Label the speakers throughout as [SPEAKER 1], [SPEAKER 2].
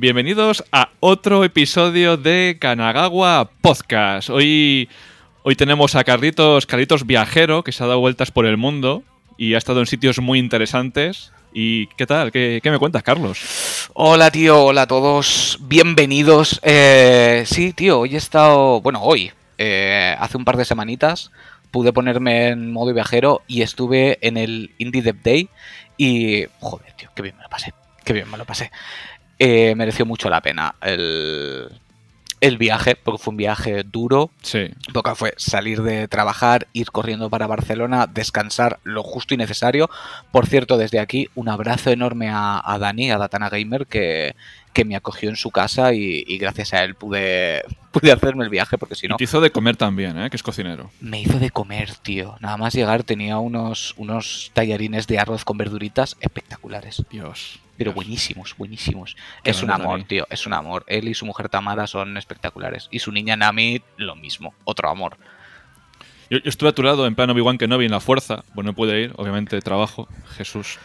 [SPEAKER 1] Bienvenidos a otro episodio de Kanagawa Podcast. Hoy, hoy tenemos a Carlitos, Carlitos Viajero, que se ha dado vueltas por el mundo y ha estado en sitios muy interesantes. ¿Y qué tal? ¿Qué, me cuentas, Carlos?
[SPEAKER 2] Hola, tío. Hola a todos. Bienvenidos. Eh, sí, tío, hoy he estado. Bueno, hoy. eh, hace un par de semanitas pude ponerme en modo viajero y estuve en el Indie Dev Day. Y. Joder, tío, qué bien me lo pasé. Qué bien me lo pasé. Eh, mereció mucho la pena el, el viaje, porque fue un viaje duro,
[SPEAKER 1] Sí.
[SPEAKER 2] Toca fue salir de trabajar, ir corriendo para Barcelona, descansar lo justo y necesario. Por cierto, desde aquí, un abrazo enorme a, a Dani, a Datana Gamer, que, que me acogió en su casa y, y gracias a él pude, pude hacerme el viaje, porque si
[SPEAKER 1] Y
[SPEAKER 2] no,
[SPEAKER 1] te hizo de comer también, ¿eh? Que es cocinero.
[SPEAKER 2] me hizo de comer, tío. Nada más llegar tenía unos, unos tallarines de arroz con verduritas espectaculares.
[SPEAKER 1] Dios.
[SPEAKER 2] Pero
[SPEAKER 1] Dios.
[SPEAKER 2] buenísimos, buenísimos.
[SPEAKER 1] Qué
[SPEAKER 2] es un amor, tío, es un amor. Él y su mujer Tamara son espectaculares. Y su niña Nami, lo mismo, otro amor.
[SPEAKER 1] Yo, yo estuve a tu lado en plan Obi-Wan Kenobi en la fuerza. Bueno, no pude ir, obviamente, trabajo. Jesús.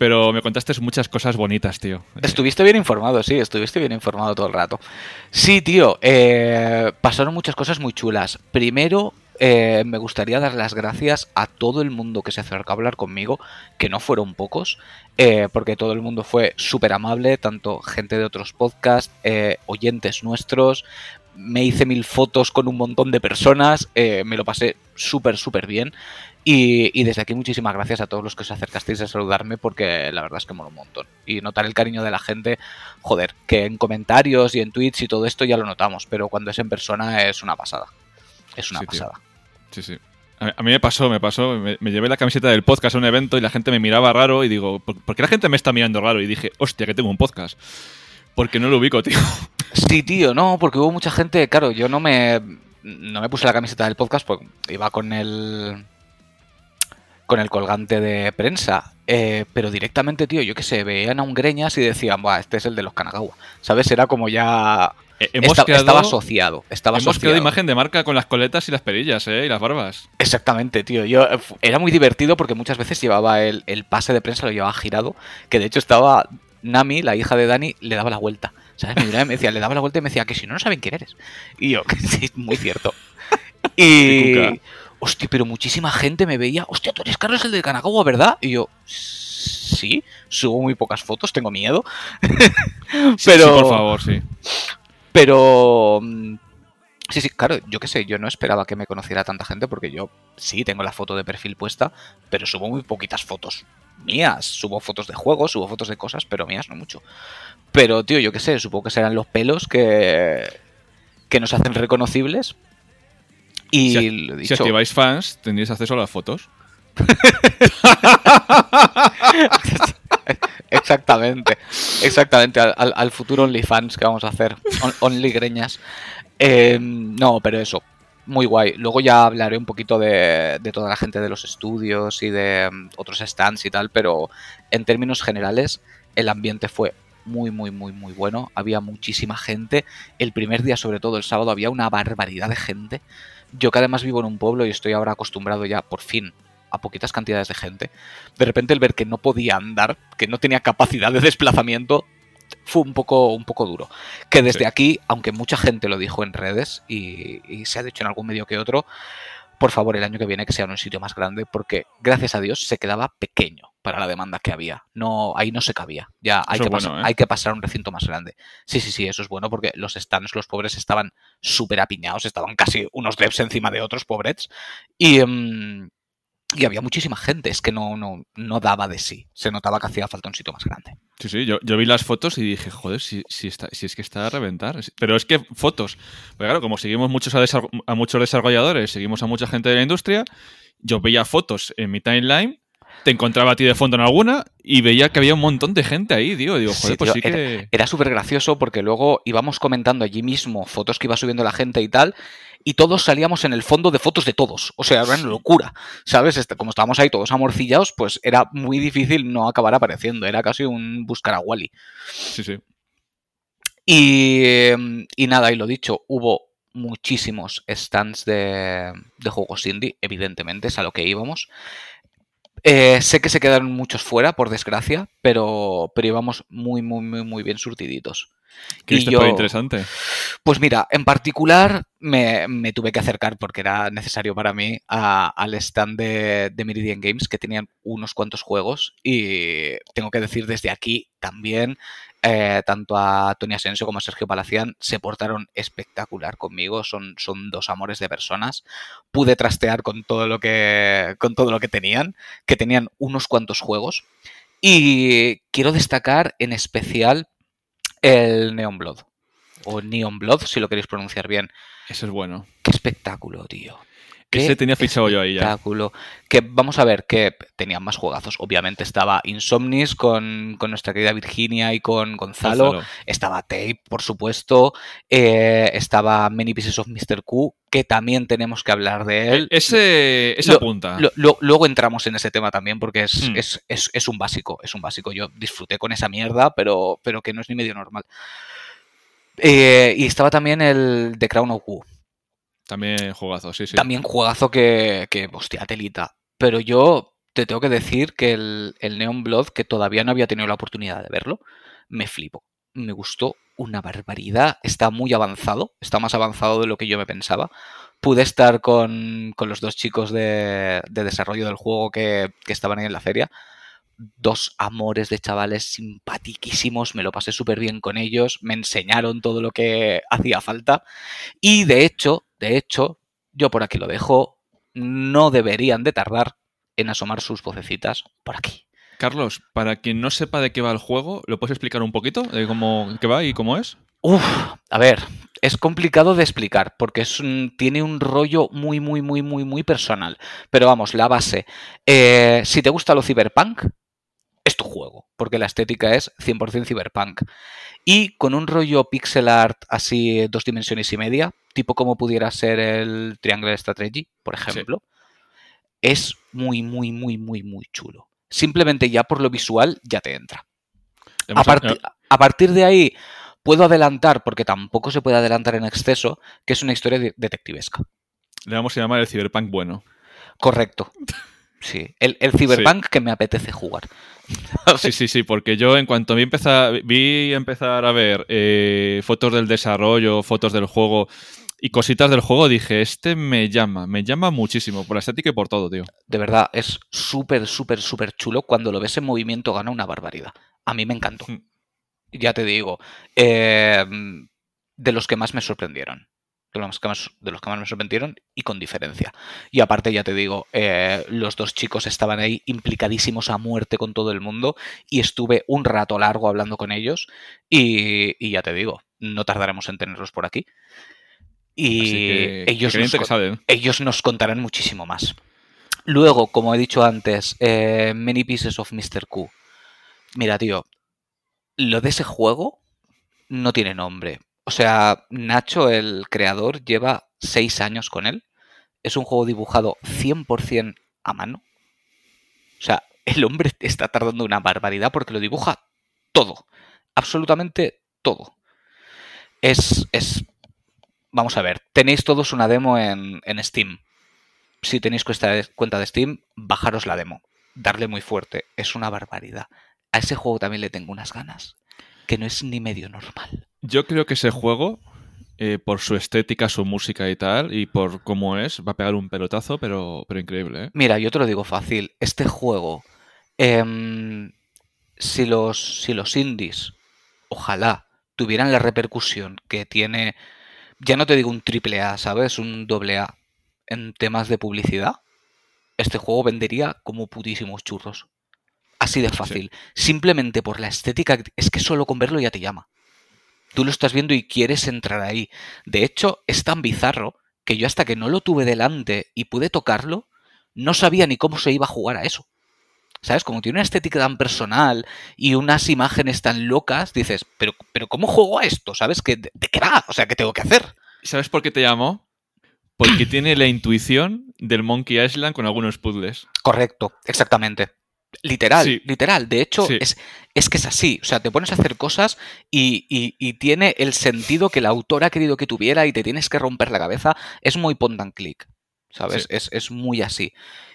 [SPEAKER 1] Pero me contaste muchas cosas bonitas, tío.
[SPEAKER 2] Estuviste bien informado, sí, estuviste bien informado todo el rato. Sí, tío, eh, pasaron muchas cosas muy chulas. Primero, eh, me gustaría dar las gracias a todo el mundo que se acercó a hablar conmigo, que no fueron pocos, eh, porque todo el mundo fue súper amable, tanto gente de otros podcasts, eh, oyentes nuestros. Me hice mil fotos con un montón de personas, me lo pasé súper, súper bien. Y, y desde aquí muchísimas gracias a todos los que os acercasteis a saludarme porque la verdad es que mola un montón. Y notar el cariño de la gente, joder, que en comentarios y en tweets y todo esto ya lo notamos, pero cuando es en persona es una pasada. Es una
[SPEAKER 1] Sí, tío.
[SPEAKER 2] pasada.
[SPEAKER 1] Sí, sí. A, a mí me pasó, me pasó. Me, me llevé la camiseta del podcast a un evento y la gente me miraba raro y digo, ¿por, por qué la gente me está mirando raro? Y dije, hostia, que tengo un podcast. Porque no lo ubico, tío.
[SPEAKER 2] Sí, tío, no, porque hubo mucha gente, claro, yo no me no me puse la camiseta del podcast porque iba con el con el colgante de prensa, eh, pero directamente, tío, yo qué sé, veían a un Greñas y decían, Buah, este es el de los Kanagawa, ¿sabes? Era como ya
[SPEAKER 1] Eh, hemos
[SPEAKER 2] esta-
[SPEAKER 1] creado,
[SPEAKER 2] estaba asociado, estaba
[SPEAKER 1] hemos
[SPEAKER 2] asociado.
[SPEAKER 1] creado imagen de marca con las coletas y las perillas, ¿eh? Y las barbas.
[SPEAKER 2] Exactamente, tío. Yo, eh, era muy divertido porque muchas veces llevaba el, el pase de prensa, lo llevaba girado, que de hecho estaba Nami, la hija de Dani, le daba la vuelta. ¿Sabes? Y me decía, le daba la vuelta y me decía que si no, no saben quién eres. Y yo, que sí, muy cierto. Y. Hostia, pero muchísima gente me veía, hostia, tú eres Carlos el de Kanagawa, ¿verdad? Y yo, sí, subo muy pocas fotos, tengo miedo. Pero.
[SPEAKER 1] sí, por favor, sí.
[SPEAKER 2] Pero. mm, Sí, sí, claro, yo qué sé, yo no esperaba que me conociera tanta gente porque yo sí tengo la foto de perfil puesta, pero subo muy poquitas fotos mías. Subo fotos de juegos, subo fotos de cosas, pero mías no mucho. Pero, tío, yo qué sé, supongo que serán los pelos que, que nos hacen reconocibles. Y
[SPEAKER 1] Si,
[SPEAKER 2] lo
[SPEAKER 1] si
[SPEAKER 2] dicho,
[SPEAKER 1] activáis fans, tendréis acceso a las fotos.
[SPEAKER 2] Exactamente, exactamente, al, al- al futuro OnlyFans que vamos a hacer, On- Only Greñas. Eh, no, pero eso, muy guay. Luego ya hablaré un poquito de, de toda la gente de los estudios y de mm, otros stands y tal, pero en términos generales el ambiente fue muy, muy, muy, muy bueno. Había muchísima gente. El primer día, sobre todo el sábado, había una barbaridad de gente. Yo que además vivo en un pueblo y estoy ahora acostumbrado ya, por fin, a poquitas cantidades de gente. De repente el ver que no podía andar, que no tenía capacidad de desplazamiento, fue un poco, un poco duro. Que desde
[SPEAKER 1] Sí.
[SPEAKER 2] aquí, aunque mucha gente lo dijo en redes y, y se ha dicho en algún medio que otro, por favor, el año que viene que sea en un sitio más grande, porque gracias a Dios se quedaba pequeño para la demanda que había. No, ahí no se cabía. Ya hay
[SPEAKER 1] Eso
[SPEAKER 2] que,
[SPEAKER 1] es bueno,
[SPEAKER 2] pasar,
[SPEAKER 1] ¿eh?
[SPEAKER 2] hay que pasar a un recinto más grande. Sí, sí, sí, eso es bueno porque los stands, los pobres, estaban súper apiñados, estaban casi unos devs encima de otros pobrets. Y, em, y había muchísima gente, es que no, no, no daba de sí. Se notaba que hacía falta un sitio más grande.
[SPEAKER 1] Sí, sí, yo, yo vi las fotos y dije, joder, si, si, está, si es que está a reventar. Pero es que fotos. Porque claro, como seguimos muchos a, a muchos desarrolladores, seguimos a mucha gente de la industria, yo veía fotos en mi timeline, te encontraba a ti de fondo en alguna y veía que había un montón de gente ahí, digo, digo, joder,
[SPEAKER 2] Sí,
[SPEAKER 1] pues
[SPEAKER 2] tío,
[SPEAKER 1] sí que...
[SPEAKER 2] Era súper gracioso porque luego íbamos comentando allí mismo fotos que iba subiendo la gente y tal, y todos salíamos en el fondo de fotos de todos. O sea, era una locura, ¿sabes? Este, Como estábamos ahí todos amorcillados, pues era muy difícil no acabar apareciendo. Era casi un buscar a Wally.
[SPEAKER 1] Sí, sí.
[SPEAKER 2] Y, em, y nada, y lo dicho, hubo muchísimos stands de, de juegos indie, evidentemente, es a lo que íbamos. Eh, sé que se quedaron muchos fuera, por desgracia, pero, pero íbamos muy, muy, muy, muy bien surtiditos.
[SPEAKER 1] ¿Qué
[SPEAKER 2] Y yo-
[SPEAKER 1] interesante?
[SPEAKER 2] Pues mira, en particular me, me tuve que acercar porque era necesario para mí a- al stand de, de Meridian Games que tenían unos cuantos juegos y tengo que decir desde aquí también eh, tanto a Tony Asensio como a Sergio Palacián se portaron espectacular conmigo, son, son dos amores de personas. Pude trastear con todo lo que con todo lo que tenían, que tenían unos cuantos juegos y quiero destacar en especial el Neon Blood o Neon Blood, si lo queréis pronunciar bien.
[SPEAKER 1] Ese es bueno.
[SPEAKER 2] Qué espectáculo, tío. Qué
[SPEAKER 1] Ese tenía fichado yo ahí ya.
[SPEAKER 2] Que vamos a ver que tenían más juegazos. Obviamente estaba Insomnis con, con nuestra querida Virginia y con Gonzalo.
[SPEAKER 1] Gonzalo.
[SPEAKER 2] Estaba Tape, por supuesto. eh, estaba Many Pieces of Mr. Q, que también tenemos que hablar de él.
[SPEAKER 1] E- Ese,
[SPEAKER 2] Lo-. Lo- lo- luego entramos en ese tema también porque es,
[SPEAKER 1] Hmm.
[SPEAKER 2] es, es- es un básico, es un básico. Yo disfruté con esa mierda, pero, pero que no es ni medio normal. Eh, y estaba también el The Crown of Wu.
[SPEAKER 1] También jugazo, sí, sí.
[SPEAKER 2] También juegazo que, que, hostia, telita. Pero yo te tengo que decir que el, el Neon Blood, que todavía no había tenido la oportunidad de verlo, me flipo. Me gustó una barbaridad. Está muy avanzado, está más avanzado de lo que yo me pensaba. Pude estar con, con los dos chicos de, de desarrollo del juego que, que estaban ahí en la feria. Dos amores de chavales simpatiquísimos, me lo pasé súper bien con ellos, me enseñaron todo lo que hacía falta. Y de hecho, de hecho, yo por aquí lo dejo, no deberían de tardar en asomar sus vocecitas por aquí.
[SPEAKER 1] Carlos, para quien no sepa de qué va el juego, ¿lo puedes explicar un poquito? ¿De cómo qué va y cómo es?
[SPEAKER 2] Uf, a ver, es complicado de explicar porque es un- tiene un rollo muy, muy, muy, muy, muy personal. Pero vamos, la base. eh, si te gusta lo cyberpunk, tu juego, porque la estética es 100% cyberpunk. Y con un rollo pixel art así, dos dimensiones y media, tipo como pudiera ser el Triangle Strategy, por ejemplo, es muy, muy, muy, muy, muy chulo. Simplemente ya por lo visual ya te entra. A,
[SPEAKER 1] eh,
[SPEAKER 2] partir de ahí puedo adelantar, porque tampoco se puede adelantar en exceso, que es una historia de- detectivesca.
[SPEAKER 1] Le vamos a llamar el Cyberpunk bueno.
[SPEAKER 2] Correcto. Sí, el, el Cyberpunk que me apetece jugar.
[SPEAKER 1] Sí, sí, sí, porque yo en cuanto vi empezar, vi empezar a ver eh, fotos del desarrollo, fotos del juego y cositas del juego, dije, este me llama, me llama muchísimo por la estética y por todo, tío.
[SPEAKER 2] De verdad, es súper, súper, súper chulo. Cuando lo ves en movimiento gana una barbaridad. A mí me encantó.
[SPEAKER 1] Hmm.
[SPEAKER 2] Ya te digo, eh, de los que más me sorprendieron. De los, que más, de los que más me sorprendieron y con diferencia. Y aparte, ya te digo, eh, los dos chicos estaban ahí implicadísimos a muerte con todo el mundo y estuve un rato largo hablando con ellos y, y ya te digo, no tardaremos en tenerlos por aquí. Y
[SPEAKER 1] que,
[SPEAKER 2] ellos, nos, ellos nos contarán muchísimo más. Luego, como he dicho antes, eh, Many Pieces of Mr. Q. Mira, tío, lo de ese juego no tiene nombre. O sea, Nacho, el creador, lleva seis años con él. Es un juego dibujado 100% a mano. O sea, el hombre está tardando una barbaridad porque lo dibuja todo. Absolutamente todo. Es, es... Vamos a ver, tenéis todos una demo en, en Steam. Si tenéis cuenta de Steam, bajaros la demo. Darle muy fuerte. Es una barbaridad. A ese juego también le tengo unas ganas. Que no es ni medio normal.
[SPEAKER 1] Yo creo que ese juego, eh, por su estética, su música y tal, y por cómo es, va a pegar un pelotazo, pero, pero increíble, ¿eh?
[SPEAKER 2] Mira, yo te lo digo fácil. Este juego, em, si, los, si los indies, ojalá, tuvieran la repercusión que tiene, ya no te digo un triple A, ¿sabes? Un doble A en temas de publicidad, este juego vendería como putísimos churros. Así de fácil. Simplemente por la estética, es que solo con verlo ya te llama. Tú lo estás viendo y quieres entrar ahí. De hecho, es tan bizarro que yo hasta que no lo tuve delante y pude tocarlo, no sabía ni cómo se iba a jugar a eso. ¿Sabes? Como tiene una estética tan personal y unas imágenes tan locas, dices, pero, pero ¿cómo juego a esto? ¿Sabes? ¿Qué, ¿De, qué va? O sea, ¿qué tengo que hacer?
[SPEAKER 1] ¿Sabes por qué te llamo? Porque tiene la intuición del Monkey Island con algunos puzzles.
[SPEAKER 2] Correcto, exactamente. Literal,
[SPEAKER 1] Sí.
[SPEAKER 2] literal. De hecho,
[SPEAKER 1] Sí.
[SPEAKER 2] es, es que es así. O sea, te pones a hacer cosas y, y- y tiene el sentido que el autor ha querido que tuviera y te tienes que romper la cabeza. Es muy point and click. ¿sabes?
[SPEAKER 1] Sí.
[SPEAKER 2] Es, es muy así.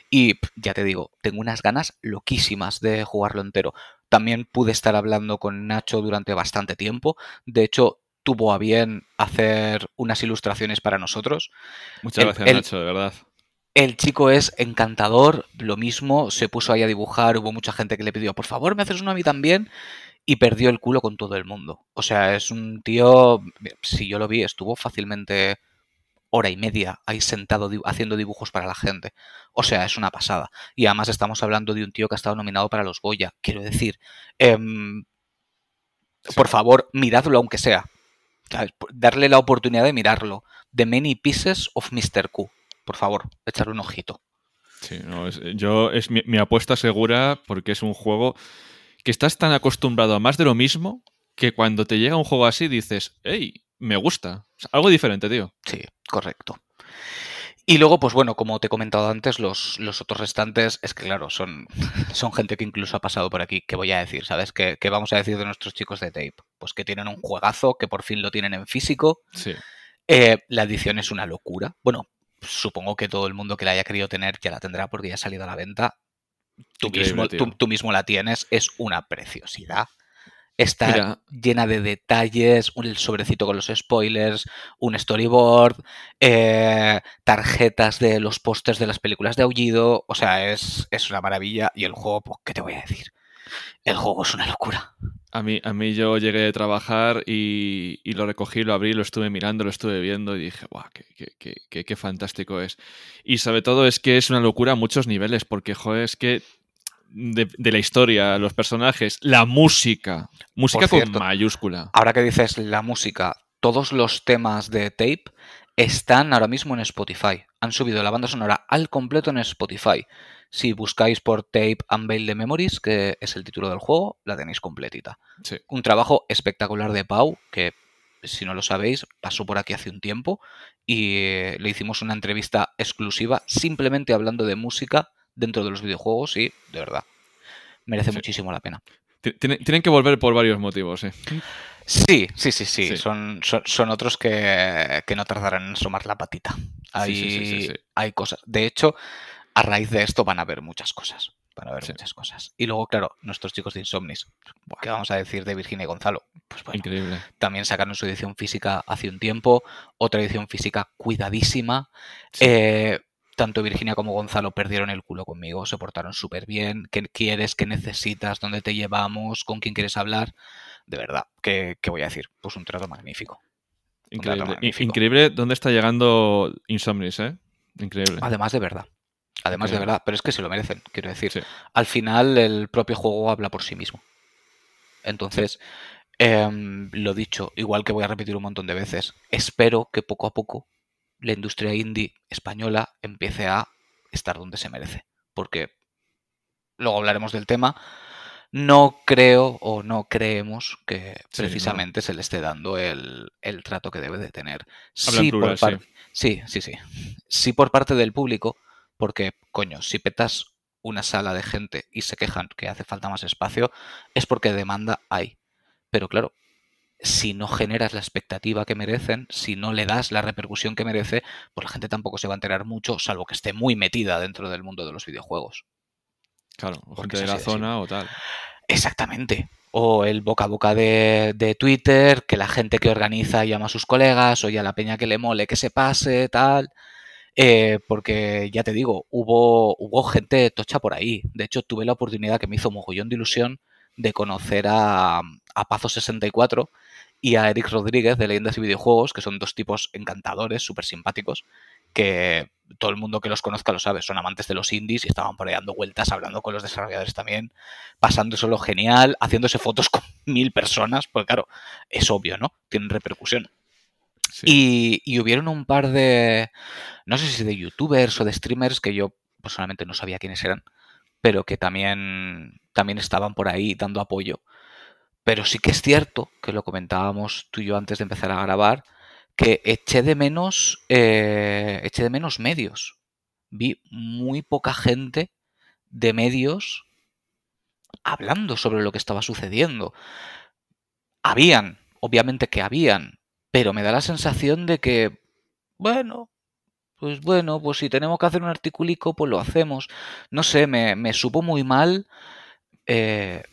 [SPEAKER 2] Y ya te digo, tengo unas ganas loquísimas de jugarlo entero. También pude estar hablando con Nacho durante bastante tiempo. De hecho, tuvo a bien hacer unas ilustraciones para nosotros.
[SPEAKER 1] Muchas
[SPEAKER 2] El-
[SPEAKER 1] gracias,
[SPEAKER 2] el-
[SPEAKER 1] Nacho, de verdad.
[SPEAKER 2] El chico es encantador, lo mismo, se puso ahí a dibujar, hubo mucha gente que le pidió, por favor, me haces uno a mí también, y perdió el culo con todo el mundo. O sea, es un tío, si yo lo vi, estuvo fácilmente hora y media ahí sentado haciendo dibujos para la gente. O sea, es una pasada. Y además estamos hablando de un tío que ha estado nominado para los Goya. Quiero decir, em, por favor, miradlo aunque sea. Darle la oportunidad de mirarlo. The Many Pieces of Mr. Q. Por favor, echarle un ojito.
[SPEAKER 1] Sí, no, es, yo es mi, mi apuesta segura porque es un juego que estás tan acostumbrado a más de lo mismo que cuando te llega un juego así dices, hey, me gusta. O sea, algo diferente, tío.
[SPEAKER 2] Sí, correcto. Y luego, pues bueno, como te he comentado antes, los, los otros restantes, es que claro, son, son gente que incluso ha pasado por aquí. ¿Qué voy a decir? ¿Sabes? ¿Qué, qué vamos a decir de nuestros chicos de Tape? Pues que tienen un juegazo, que por fin lo tienen en físico.
[SPEAKER 1] Sí.
[SPEAKER 2] Eh, la edición es una locura. Bueno, supongo que todo el mundo que la haya querido tener ya la tendrá porque ya ha salido a la venta. Tú, mismo, tú, tú mismo la tienes, es una preciosidad. Está
[SPEAKER 1] Mira,
[SPEAKER 2] llena de detalles, un el sobrecito con los spoilers, un storyboard, eh, tarjetas de los pósters de las películas de Aullido. O sea, es, es una maravilla. Y el juego, pues, ¿qué te voy a decir? El juego es una locura.
[SPEAKER 1] A mí, a mí yo llegué de trabajar y, y lo recogí, lo abrí, lo estuve mirando, lo estuve viendo y dije, guau, qué, qué- qué- qué- qué fantástico es. Y sobre todo es que es una locura a muchos niveles, porque, joder, es que de, de la historia, los personajes, la música, música con mayúscula.
[SPEAKER 2] Ahora que dices la música, todos los temas de tape están ahora mismo en Spotify. Han subido la banda sonora al completo en Spotify. Si buscáis por Tape Unveil the Memories, que es el título del juego, la tenéis completita.
[SPEAKER 1] Sí.
[SPEAKER 2] Un trabajo espectacular de Pau, que si no lo sabéis, pasó por aquí hace un tiempo y eh, le hicimos una entrevista exclusiva simplemente hablando de música dentro de los videojuegos y, de verdad, merece
[SPEAKER 1] Sí.
[SPEAKER 2] muchísimo la pena.
[SPEAKER 1] Ti- Tienen, tienen que volver por varios motivos, sí.
[SPEAKER 2] Sí, sí, sí, sí.
[SPEAKER 1] Sí.
[SPEAKER 2] Son, son, son otros que, que no tardarán en asomar la patita. Hay,
[SPEAKER 1] sí.
[SPEAKER 2] hay cosas. De hecho, a raíz de esto van a haber muchas cosas. Van a haber
[SPEAKER 1] Sí.
[SPEAKER 2] muchas cosas. Y luego, claro, nuestros chicos de Insomnis. ¿Qué vamos a decir de Virginia y Gonzalo? Pues bueno,
[SPEAKER 1] Increíble.
[SPEAKER 2] también sacaron su edición física hace un tiempo. Otra edición física cuidadísima.
[SPEAKER 1] Sí.
[SPEAKER 2] Eh, tanto Virginia como Gonzalo perdieron el culo conmigo, se portaron súper bien. ¿Qué quieres? ¿Qué necesitas? ¿Dónde te llevamos? ¿Con quién quieres hablar? De verdad, ¿qué, qué voy a decir? Pues un trato magnífico. Un trato
[SPEAKER 1] Increíble.
[SPEAKER 2] Magnífico.
[SPEAKER 1] Increíble dónde está llegando Insomnis, ¿eh? Increíble.
[SPEAKER 2] Además de verdad. Además de verdad, pero es que se lo merecen, quiero decir.
[SPEAKER 1] Sí.
[SPEAKER 2] Al final el propio juego habla por sí mismo. Entonces, em, lo dicho, igual que voy a repetir un montón de veces, espero que poco a poco la industria indie española empiece a estar donde se merece. Porque luego hablaremos del tema. No creo o no creemos que
[SPEAKER 1] Sí,
[SPEAKER 2] precisamente se le esté dando el, el trato que debe de tener. Sí,
[SPEAKER 1] plural,
[SPEAKER 2] por par- sí, sí, sí. Sí por parte del público, porque, coño, si petas una sala de gente y se quejan que hace falta más espacio, es porque demanda hay. Pero claro, si no generas la expectativa que merecen, si no le das la repercusión que merece, pues la gente tampoco se va a enterar mucho, salvo que esté muy metida dentro del mundo de los videojuegos.
[SPEAKER 1] Claro, o gente de la zona o tal.
[SPEAKER 2] Exactamente. O el boca a boca de, de Twitter, que la gente que organiza llama a sus colegas, o ya la peña que le mole que se pase, tal. Eh, porque ya te digo, hubo, gente tocha por ahí. De hecho, tuve la oportunidad que me hizo mogollón de ilusión de conocer a, a Pazo64 y a Eric Rodríguez de Leyendas y Videojuegos, que son dos tipos encantadores, súper simpáticos, que todo el mundo que los conozca lo sabe, son amantes de los indies y estaban por ahí dando vueltas, hablando con los desarrolladores también, pasándoselo genial, haciéndose fotos con mil personas, porque claro, es obvio, ¿no? Tienen repercusión. Y, y hubieron un par de, no sé si de youtubers o de streamers que yo personalmente no sabía quiénes eran, pero que también, también estaban por ahí dando apoyo. Pero sí que es cierto, que lo comentábamos tú y yo antes de empezar a grabar, que eché de menos, eh, eché de menos medios. Vi muy poca gente de medios hablando sobre lo que estaba sucediendo. Habían, obviamente que habían, pero me da la sensación de que, bueno, pues bueno, pues si tenemos que hacer un articulico, pues lo hacemos. No sé, me, me supo muy mal eh,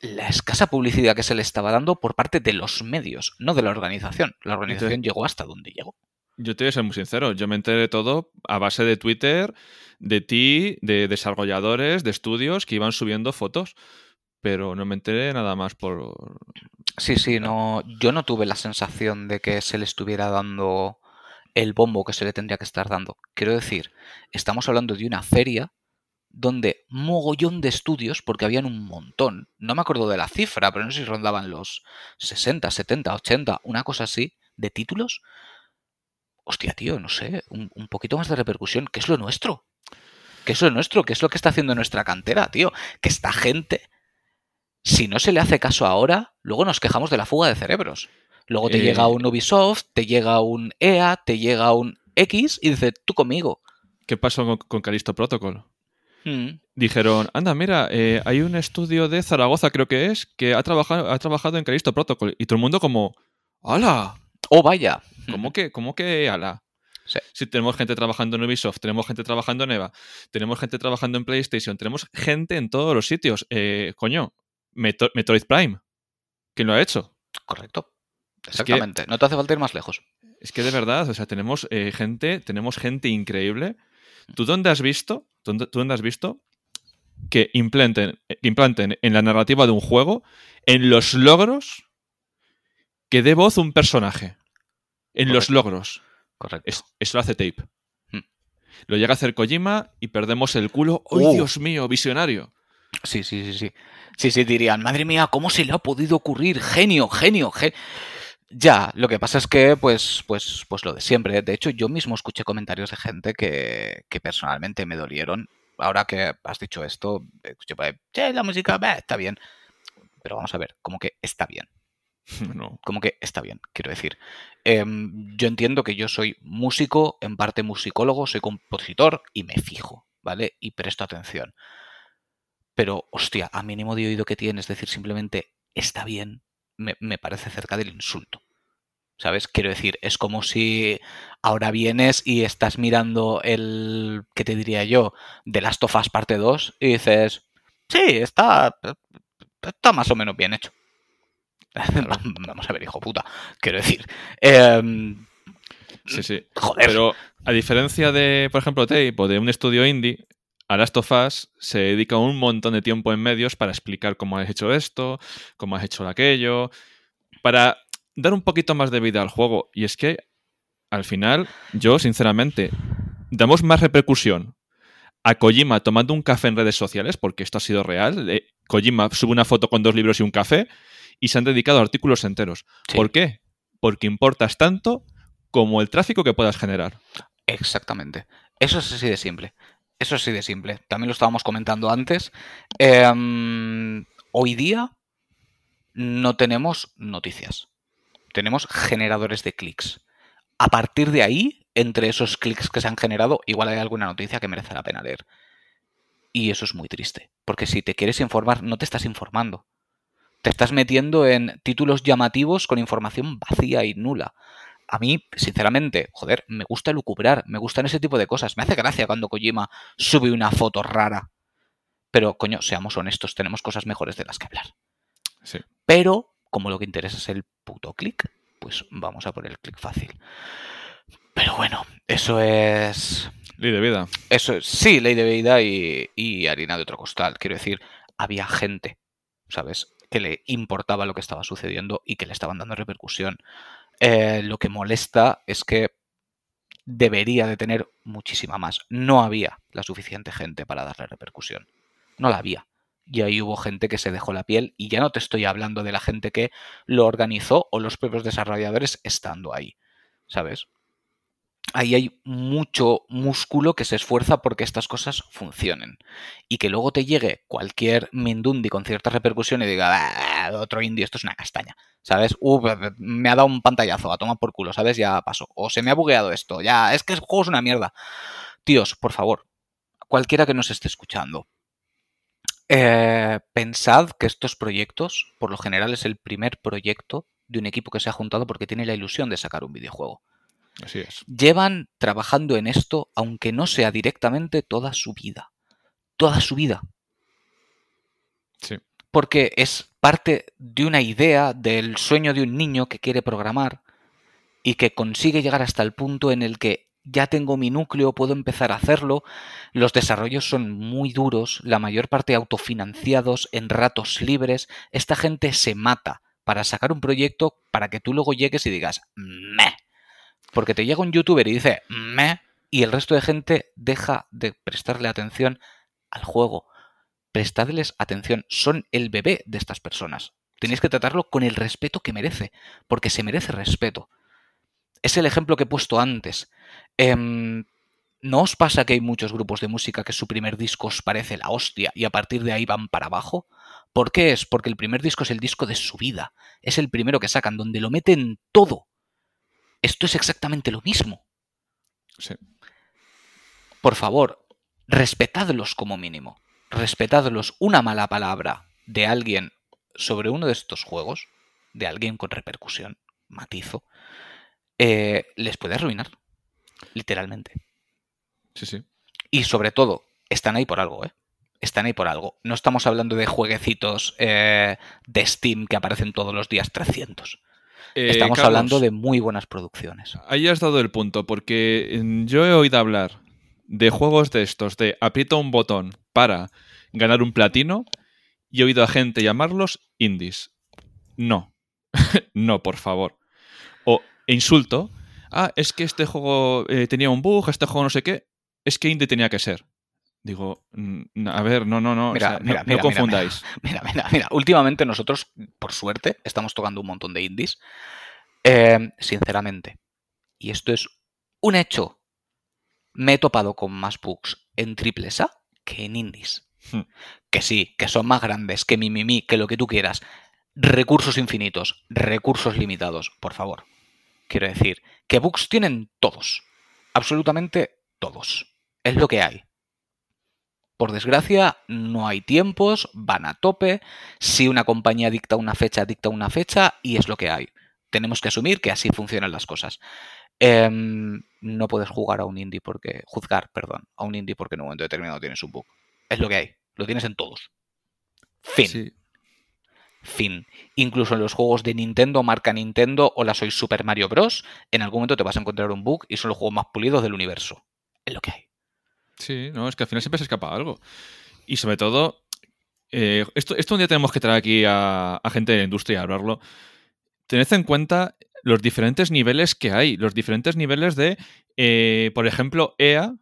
[SPEAKER 2] la escasa publicidad que se le estaba dando por parte de los medios, no de la organización. La organización llegó hasta donde llegó.
[SPEAKER 1] Yo te voy a ser muy sincero, yo me enteré de todo a base de Twitter, de ti, de desarrolladores, de estudios que iban subiendo fotos, pero no me enteré nada más por...
[SPEAKER 2] Sí, sí, no, yo no tuve la sensación de que se le estuviera dando el bombo que se le tendría que estar dando. Quiero decir, estamos hablando de una feria donde mogollón de estudios, porque habían un montón, no me acuerdo de la cifra, pero no sé si rondaban los 60, 70, 80, una cosa así, de títulos. Hostia, tío, no sé, un, un poquito más de repercusión, que es lo nuestro. Que es lo nuestro, que es lo que está haciendo nuestra cantera, tío. Que esta gente, si no se le hace caso ahora, luego nos quejamos de la fuga de cerebros. Luego te
[SPEAKER 1] Eh,
[SPEAKER 2] llega un Ubisoft, te llega un EA, te llega un X y dices, tú conmigo.
[SPEAKER 1] ¿Qué pasó con, con Callisto Protocol?
[SPEAKER 2] Mm,
[SPEAKER 1] Dijeron, anda, mira, eh, hay un estudio de Zaragoza, creo que es, que ha trabajado, ha trabajado en Callisto Protocol. Y todo el mundo como, ¡hala!
[SPEAKER 2] Oh, vaya.
[SPEAKER 1] ¿Cómo que, cómo que ala?
[SPEAKER 2] Sí.
[SPEAKER 1] Si tenemos gente trabajando en Ubisoft, tenemos gente trabajando en EVA, tenemos gente trabajando en PlayStation, tenemos gente en todos los sitios. Eh, coño, Meto- Metroid Prime. ¿Quién lo ha hecho?
[SPEAKER 2] Correcto.
[SPEAKER 1] que-
[SPEAKER 2] Exactamente. No te hace falta ir más lejos.
[SPEAKER 1] Es que de verdad, o sea, tenemos eh, gente, tenemos gente increíble. ¿Tú dónde has visto? ¿Tú dónde, has visto que implanten, implanten en la narrativa de un juego, en los logros, que dé voz un personaje? En los logros.
[SPEAKER 2] Correcto.
[SPEAKER 1] Es- eso lo hace Tape.
[SPEAKER 2] Hmm.
[SPEAKER 1] Lo llega a hacer Kojima y perdemos el culo. ¡Ay,
[SPEAKER 2] Oh.
[SPEAKER 1] Dios mío, visionario!
[SPEAKER 2] Sí, sí, sí, sí. Sí, sí, dirían, madre mía, ¿cómo se le ha podido ocurrir? Genio, genio, genio. Ya, lo que pasa es que, pues, pues, pues lo de siempre. De hecho, yo mismo escuché comentarios de gente que, que personalmente me dolieron. Ahora que has dicho esto, escuché por ahí, "Che, la música bah, está bien. Pero vamos a ver, como que está bien.
[SPEAKER 1] No.
[SPEAKER 2] Como que está bien, quiero decir. Em, yo entiendo que yo soy músico, en parte musicólogo, soy compositor y me fijo, ¿vale? Y presto atención. Pero, hostia, a mínimo de oído que tienes, decir simplemente está bien, me, me parece cerca del insulto. ¿Sabes? Quiero decir, es como si ahora vienes y estás mirando el, ¿qué te diría yo? De Last of Us parte 2 y dices, sí, está, está más o menos bien hecho. Vamos a ver, hijo puta. Quiero decir, em,
[SPEAKER 1] Sí, sí.
[SPEAKER 2] joder,
[SPEAKER 1] Pero a diferencia de, por ejemplo, Tape o de un estudio indie, a Last of Us se dedica un montón de tiempo en medios para explicar cómo has hecho esto, cómo has hecho aquello, para dar un poquito más de vida al juego. Y es que, al final, yo, sinceramente, damos más repercusión a Kojima tomando un café en redes sociales, porque esto ha sido real. eh, Kojima sube una foto con dos libros y un café y se han dedicado artículos enteros.
[SPEAKER 2] Sí.
[SPEAKER 1] ¿Por qué? Porque importas tanto como el tráfico que puedas generar.
[SPEAKER 2] Exactamente. Eso es así de simple. Eso es así de simple. También lo estábamos comentando antes. Em, hoy día no tenemos noticias. Tenemos generadores de clics. A partir de ahí, entre esos clics que se han generado, igual hay alguna noticia que merece la pena leer. Y eso es muy triste. Porque si te quieres informar, no te estás informando. Te estás metiendo en títulos llamativos con información vacía y nula. A mí, sinceramente, joder, me gusta lucubrar, me gustan ese tipo de cosas. Me hace gracia cuando Kojima sube una foto rara. Pero, coño, seamos honestos, tenemos cosas mejores de las que hablar.
[SPEAKER 1] Sí.
[SPEAKER 2] Pero, como lo que interesa es el puto clic, pues vamos a por el clic fácil. Pero bueno, eso es.
[SPEAKER 1] Ley de vida.
[SPEAKER 2] Eso es. Sí, ley de vida y, y harina de otro costal. Quiero decir, había gente, ¿sabes? Que le importaba lo que estaba sucediendo y que le estaban dando repercusión. Eh, lo que molesta es que debería de tener muchísima más. No había la suficiente gente para darle repercusión. No la había. Y ahí hubo gente que se dejó la piel y ya no te estoy hablando de la gente que lo organizó o los propios desarrolladores estando ahí. ¿Sabes? Ahí hay mucho músculo que se esfuerza porque estas cosas funcionen. Y que luego te llegue cualquier Mindundi con cierta repercusión y diga, "Ah, otro indie, esto es una castaña. ¿Sabes? Me ha dado un pantallazo, a tomar por culo, ¿sabes? Ya pasó. O se me ha bugueado esto, ya, es que el juego es una mierda. Tíos, por favor, cualquiera que nos esté escuchando, eh, pensad que estos proyectos, por lo general, es el primer proyecto de un equipo que se ha juntado porque tiene la ilusión de sacar un videojuego.
[SPEAKER 1] Así es.
[SPEAKER 2] Llevan trabajando en esto, aunque no sea directamente, toda su vida. Toda su vida.
[SPEAKER 1] Sí.
[SPEAKER 2] Porque es parte de una idea del sueño de un niño que quiere programar y que consigue llegar hasta el punto en el que ya tengo mi núcleo, puedo empezar a hacerlo. Los desarrollos son muy duros, la mayor parte autofinanciados, en ratos libres. Esta gente se mata para sacar un proyecto para que tú luego llegues y digas, meh. Porque te llega un youtuber y dice, meh, y el resto de gente deja de prestarle atención al juego. Prestadles atención, son el bebé de estas personas. Tenéis que tratarlo con el respeto que merece, porque se merece respeto. Es el ejemplo que he puesto antes. Em, ¿No os pasa que hay muchos grupos de música que su primer disco os parece la hostia y a partir de ahí van para abajo? ¿Por qué es? Porque el primer disco es el disco de su vida. Es el primero que sacan, donde lo meten todo. Esto es exactamente lo mismo.
[SPEAKER 1] Sí.
[SPEAKER 2] Por favor, respetadlos como mínimo. Respetadlos. Una mala palabra de alguien sobre uno de estos juegos, de alguien con repercusión, matizo, eh, les puede arruinar. Literalmente.
[SPEAKER 1] Sí, sí.
[SPEAKER 2] Y sobre todo, están ahí por algo, ¿eh? Están ahí por algo. No estamos hablando de jueguecitos eh, de Steam que aparecen todos los días 300.
[SPEAKER 1] Eh,
[SPEAKER 2] Estamos
[SPEAKER 1] Carlos,
[SPEAKER 2] hablando de muy buenas producciones.
[SPEAKER 1] Ahí has dado el punto, porque mm, yo he oído hablar de juegos de estos, de aprieta un botón para ganar un platino, y he oído a gente llamarlos indies. No. no, por favor. O insulto. Ah, es que este juego eh, tenía un bug, este juego no sé qué. Es que indie tenía que ser. Digo, mm, a ver, no, no, no. o
[SPEAKER 2] Mira,
[SPEAKER 1] sea, no-
[SPEAKER 2] mira,
[SPEAKER 1] no, confundáis.
[SPEAKER 2] Mira, mira, mira. Últimamente nosotros, por suerte, estamos tocando un montón de indies. Eh, sinceramente. Y esto es un hecho. Me he topado con más bugs en triples A que en indies.
[SPEAKER 1] Hmm.
[SPEAKER 2] Que sí, que son más grandes, que mi, mi, mi, que lo que tú quieras. Recursos infinitos, recursos limitados, por favor. Quiero decir, que bugs tienen todos. Absolutamente todos. Es lo que hay. Por desgracia, no hay tiempos, van a tope. Si una compañía dicta una fecha, dicta una fecha y es lo que hay. Tenemos que asumir que así funcionan las cosas. Em, no puedes jugar a un indie porque. juzgar, perdón, a un indie porque en un momento determinado tienes un bug. Es lo que hay. Lo tienes en todos. Fin.
[SPEAKER 1] Sí.
[SPEAKER 2] Fin. Incluso en los juegos de Nintendo, marca Nintendo o la soy Super Mario Bros. En algún momento te vas a encontrar un bug y son los juegos más pulidos del universo. Es lo que hay.
[SPEAKER 1] Sí, no, es que al final siempre se escapa algo. Y sobre todo, eh, esto, esto un día tenemos que traer aquí a, a gente de la industria a hablarlo. Tened en cuenta los diferentes niveles que hay, los diferentes niveles de, eh, por ejemplo, EA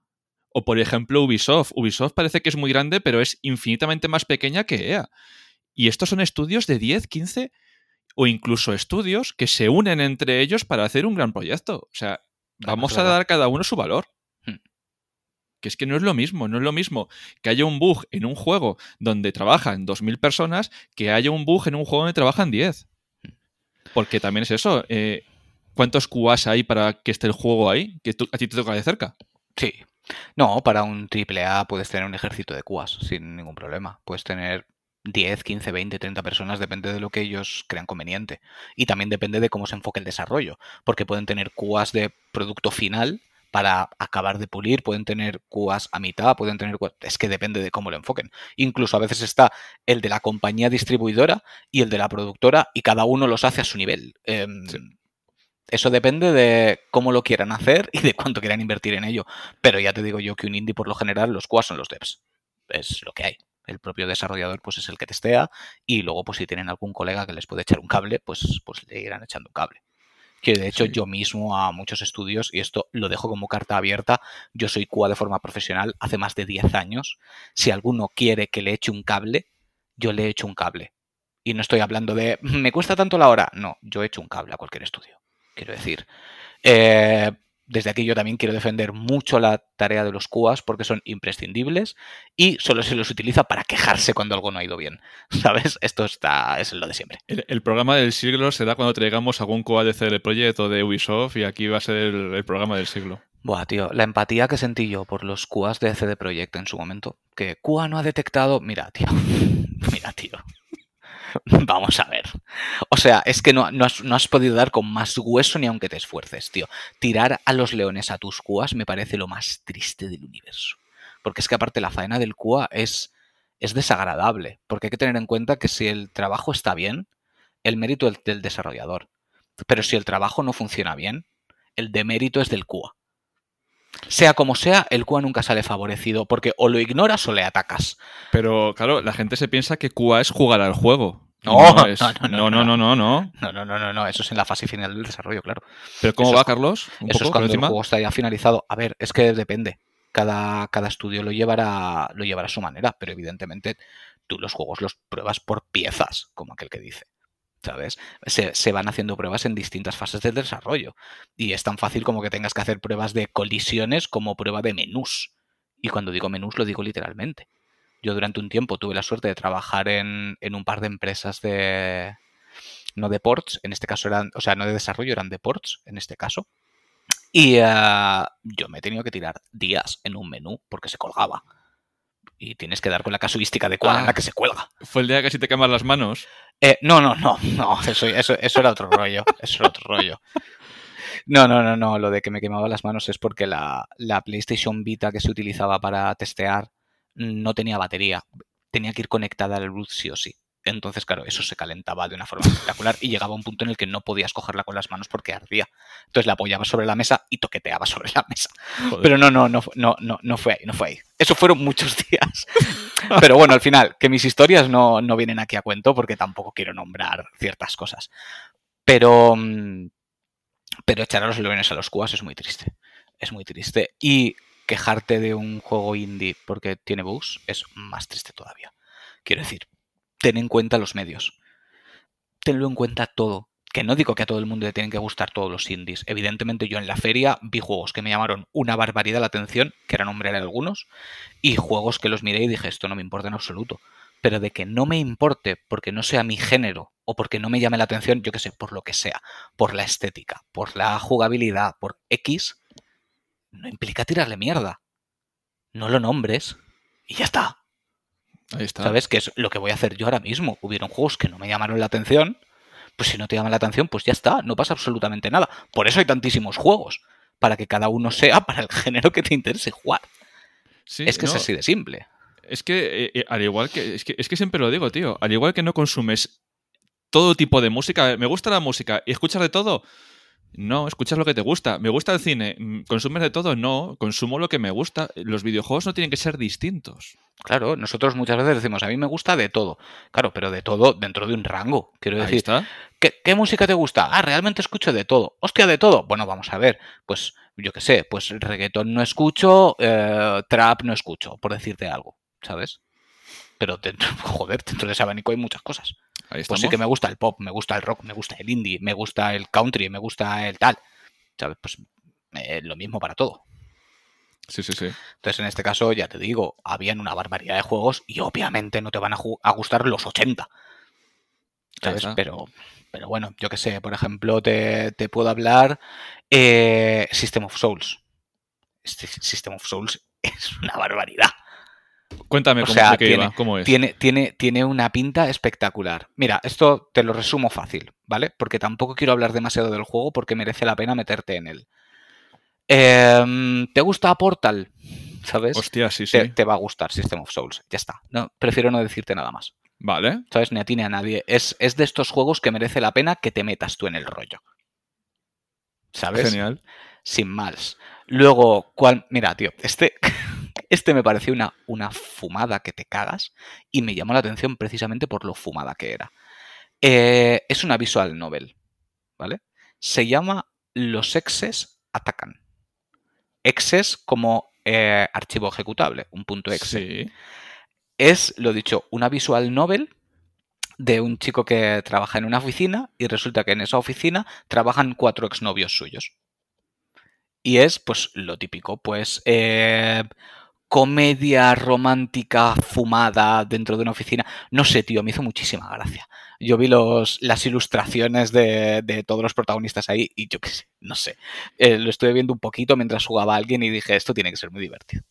[SPEAKER 1] o por ejemplo Ubisoft. Ubisoft parece que es muy grande, pero es infinitamente más pequeña que EA. Y estos son estudios de 10, 15 o incluso estudios que se unen entre ellos para hacer un gran proyecto. O sea, vamos a dar cada uno su valor.
[SPEAKER 2] Hmm.
[SPEAKER 1] Que es que no es lo mismo, no es lo mismo que haya un bug en un juego donde trabajan 2.000 personas que haya un bug en un juego donde trabajan 10. Porque también es eso. eh, ¿Cuántos QAs hay para que esté el juego ahí? Que tú- a ti te toca de cerca.
[SPEAKER 2] Sí. No, para un triple A puedes tener un ejército de QAs sin ningún problema. Puedes tener 10, 15, 20, 30 personas, depende de lo que ellos crean conveniente. Y también depende de cómo se enfoque el desarrollo, porque pueden tener QAs de producto final para acabar de pulir, pueden tener QAs a mitad, pueden tener... Es que depende de cómo lo enfoquen. Incluso a veces está el de la compañía distribuidora y el de la productora y cada uno los hace a su nivel. Em,
[SPEAKER 1] Sí.
[SPEAKER 2] Eso depende de cómo lo quieran hacer y de cuánto quieran invertir en ello. Pero ya te digo yo que un indie, por lo general, los QA son los devs. Es lo que hay. El propio desarrollador pues es el que testea y luego pues si tienen algún colega que les puede echar un cable, pues, pues le irán echando un cable. Que de hecho
[SPEAKER 1] Sí.
[SPEAKER 2] yo mismo a muchos estudios, y esto lo dejo como carta abierta, yo soy QA de forma profesional hace más de 10 años. Si alguno quiere que le eche un cable, yo le echo un cable. Y no estoy hablando de, me cuesta tanto la hora. No, yo echo un cable a cualquier estudio. Quiero decir, eh, desde aquí yo también quiero defender mucho la tarea de los QAs porque son imprescindibles y solo se los utiliza para quejarse cuando algo no ha ido bien. ¿Sabes? Esto está, es lo de siempre.
[SPEAKER 1] El, el programa del siglo será cuando traigamos algún QA de CD Projekt o de Ubisoft y aquí va a ser el, el programa del siglo.
[SPEAKER 2] Buah, tío, la empatía que sentí yo por los QAs de CD Projekt en su momento, que QA no ha detectado. Mira, tío. Mira, tío. Vamos a ver. O sea, es que no, no, has, no, has, podido dar con más hueso ni aunque te esfuerces, tío. Tirar a los leones a tus cuas me parece lo más triste del universo. Porque es que aparte la faena del cua es, es desagradable. Porque hay que tener en cuenta que si el trabajo está bien, el mérito es del desarrollador. Pero si el trabajo no funciona bien, el demérito es del QA. Sea como sea, el QA nunca sale favorecido porque o lo ignoras o le atacas.
[SPEAKER 1] Pero claro, la gente se piensa que QA es jugar al juego.
[SPEAKER 2] No,
[SPEAKER 1] no, es, no, no, no, no, no, no.
[SPEAKER 2] No, no, no, no, no, eso es en la fase final del desarrollo, claro.
[SPEAKER 1] ¿Pero cómo
[SPEAKER 2] eso
[SPEAKER 1] va,
[SPEAKER 2] es,
[SPEAKER 1] Carlos?
[SPEAKER 2] ¿Un eso poco, es cuando el juego está ya finalizado. A ver, es que depende. Cada, cada estudio lo llevará, lo llevará a su manera, pero evidentemente tú los juegos los pruebas por piezas, como aquel que dice. ¿sabes? Se, se, van haciendo pruebas en distintas fases del desarrollo. Y es tan fácil como que tengas que hacer pruebas de colisiones como prueba de menús. Y cuando digo menús lo digo literalmente. Yo durante un tiempo tuve la suerte de trabajar en, en un par de empresas de... No de ports, en este caso eran, o sea, no de desarrollo, eran de ports, en este caso. Y uh, yo me he tenido que tirar días en un menú porque se colgaba y tienes que dar con la casuística adecuada ah, en la que se cuelga.
[SPEAKER 1] ¿Fue el día que casi te quemas las manos?
[SPEAKER 2] Eh, no, no, no, no, eso, eso, eso era otro rollo, eso era otro rollo. No, no, no, no, lo de que me quemaba las manos es porque la, la PlayStation Vita que se utilizaba para testear no tenía batería, tenía que ir conectada al Bluetooth sí o sí. Entonces, claro, eso se calentaba de una forma espectacular y llegaba a un punto en el que no podías cogerla con las manos porque ardía. Entonces la apoyabas sobre la mesa y toqueteaba sobre la mesa. Joder. Pero no, no, no, no, no, no fue ahí, no fue ahí. Eso fueron muchos días. Pero bueno, al final, que mis historias no, no vienen aquí a cuento porque tampoco quiero nombrar ciertas cosas. Pero, mm, pero echar a los leones a los cuas es muy triste. Es muy triste. Y quejarte de un juego indie porque tiene bugs es más triste todavía. Quiero decir, ten en cuenta los medios. Tenlo en cuenta todo. Que no digo que a todo el mundo le tienen que gustar todos los indies. Evidentemente yo en la feria vi juegos que me llamaron una barbaridad la atención, que era nombraré algunos, y juegos que los miré y dije, esto no me importa en absoluto. Pero de que no me importe porque no sea mi género o porque no me llame la atención, yo que sé, por lo que sea, por la estética, por la jugabilidad, por X, no implica tirarle mierda. No lo nombres y ya está.
[SPEAKER 1] Ahí está.
[SPEAKER 2] ¿Sabes? Que es lo que voy a hacer yo ahora mismo. Hubieron juegos que no me llamaron la atención. Pues si no te llama la atención, pues ya está. No pasa absolutamente nada. Por eso hay tantísimos juegos. Para que cada uno sea para el género que te interese jugar.
[SPEAKER 1] Sí,
[SPEAKER 2] es que
[SPEAKER 1] no,
[SPEAKER 2] es así de simple.
[SPEAKER 1] Es que, eh, al igual que es, que. es que siempre lo digo, tío. Al igual que no consumes todo tipo de música. Me gusta la música y escuchas de todo. No, escuchas lo que te gusta. ¿Me gusta el cine? Mm, ¿Consumes de todo? No, consumo lo que me gusta. Los videojuegos no tienen que ser distintos.
[SPEAKER 2] Claro, nosotros muchas veces decimos, a mí me gusta de todo. Claro, pero de todo dentro de un rango. Quiero decir,
[SPEAKER 1] está.
[SPEAKER 2] ¿qué, ¿qué, música te gusta? Ah, realmente escucho de todo. Hostia, de todo. Bueno, vamos a ver. Pues yo qué sé, pues reggaetón no escucho, eh, trap no escucho, por decirte algo, ¿sabes? Pero dentro, joder, dentro de ese abanico hay muchas cosas. Pues sí que me gusta el pop, me gusta el rock, me gusta el indie, me gusta el country, me gusta el tal. ¿Sabes? Pues eh, lo mismo para todo.
[SPEAKER 1] Sí, sí, sí.
[SPEAKER 2] Entonces, en este caso, ya te digo, habían una barbaridad de juegos y obviamente no te van a, a gustar los 80. ¿Sabes? Pero, pero bueno, yo que sé, por ejemplo, te, te puedo hablar eh, System of Souls. Este System of Souls es una barbaridad.
[SPEAKER 1] Cuéntame
[SPEAKER 2] o
[SPEAKER 1] cómo,
[SPEAKER 2] sea,
[SPEAKER 1] de qué
[SPEAKER 2] tiene,
[SPEAKER 1] iba, cómo es.
[SPEAKER 2] Tiene, tiene, tiene una pinta espectacular. Mira, esto te lo resumo fácil, ¿vale? Porque tampoco quiero hablar demasiado del juego porque merece la pena meterte en él. Eh, ¿Te gusta Portal? ¿Sabes?
[SPEAKER 1] Hostia, sí, sí.
[SPEAKER 2] Te, te, va a gustar System of Souls. Ya está. No, prefiero no decirte nada más.
[SPEAKER 1] Vale.
[SPEAKER 2] ¿Sabes? Ni a ti ni a nadie. Es, es de estos juegos que merece la pena que te metas tú en el rollo. ¿Sabes?
[SPEAKER 1] Genial.
[SPEAKER 2] Sin más. Luego, ¿cuál? Mira, tío, este, este me pareció una, una fumada que te cagas y me llamó la atención precisamente por lo fumada que era. Eh, es una visual novel, ¿vale? Se llama Los exes atacan. Exes como eh, archivo ejecutable, un punto exe.
[SPEAKER 1] Sí.
[SPEAKER 2] Es, lo dicho, una visual novel de un chico que trabaja en una oficina y resulta que en esa oficina trabajan cuatro exnovios suyos. Y es, pues, lo típico, pues, eh, comedia romántica fumada dentro de una oficina. No sé, tío, me hizo muchísima gracia. Yo vi los, las ilustraciones de, de todos los protagonistas ahí y yo qué sé, no sé. Eh, lo estuve viendo un poquito mientras jugaba a alguien y dije, esto tiene que ser muy divertido.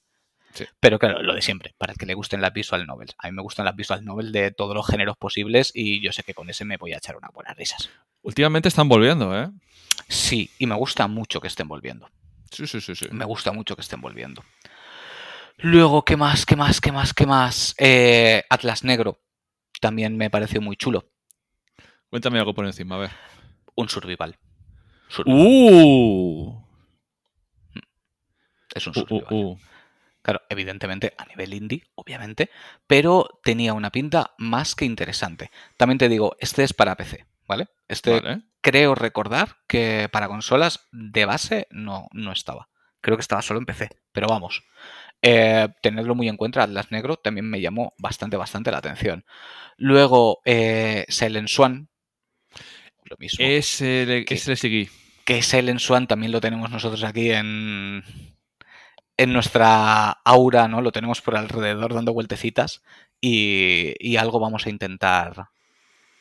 [SPEAKER 1] Sí.
[SPEAKER 2] Pero claro, lo de siempre, para el que le gusten las visual novels. A mí me gustan las visual novels de todos los géneros posibles y yo sé que con ese me voy a echar unas buenas risas.
[SPEAKER 1] Últimamente están volviendo, ¿eh?
[SPEAKER 2] Sí, y me gusta mucho que estén volviendo.
[SPEAKER 1] Sí, sí, sí, sí.
[SPEAKER 2] Me gusta mucho que estén volviendo. Luego, ¿qué más? ¿Qué más? ¿Qué más? ¿Qué más? Eh, Atlas Negro. También me pareció muy chulo.
[SPEAKER 1] Cuéntame algo por encima, a ver.
[SPEAKER 2] Un survival. Survival.
[SPEAKER 1] ¡Uh!
[SPEAKER 2] es un
[SPEAKER 1] Uh, uh,
[SPEAKER 2] survival.
[SPEAKER 1] uh.
[SPEAKER 2] Claro, evidentemente a nivel indie, obviamente, pero tenía una pinta más que interesante. También te digo, este es para PC, ¿vale? Este
[SPEAKER 1] Vale.
[SPEAKER 2] creo recordar que para consolas de base no, no estaba. Creo que estaba solo en PC, pero vamos. Eh, tenerlo muy en cuenta, Atlas Negro también me llamó bastante, bastante la atención. Luego, eh, Silent Swan, lo mismo.
[SPEAKER 1] Ese le,
[SPEAKER 2] ¿Qué?
[SPEAKER 1] ese le seguí.
[SPEAKER 2] que Silent Swan también lo tenemos nosotros aquí en, en nuestra aura, ¿no? Lo tenemos por alrededor dando vueltecitas y, y algo vamos a intentar,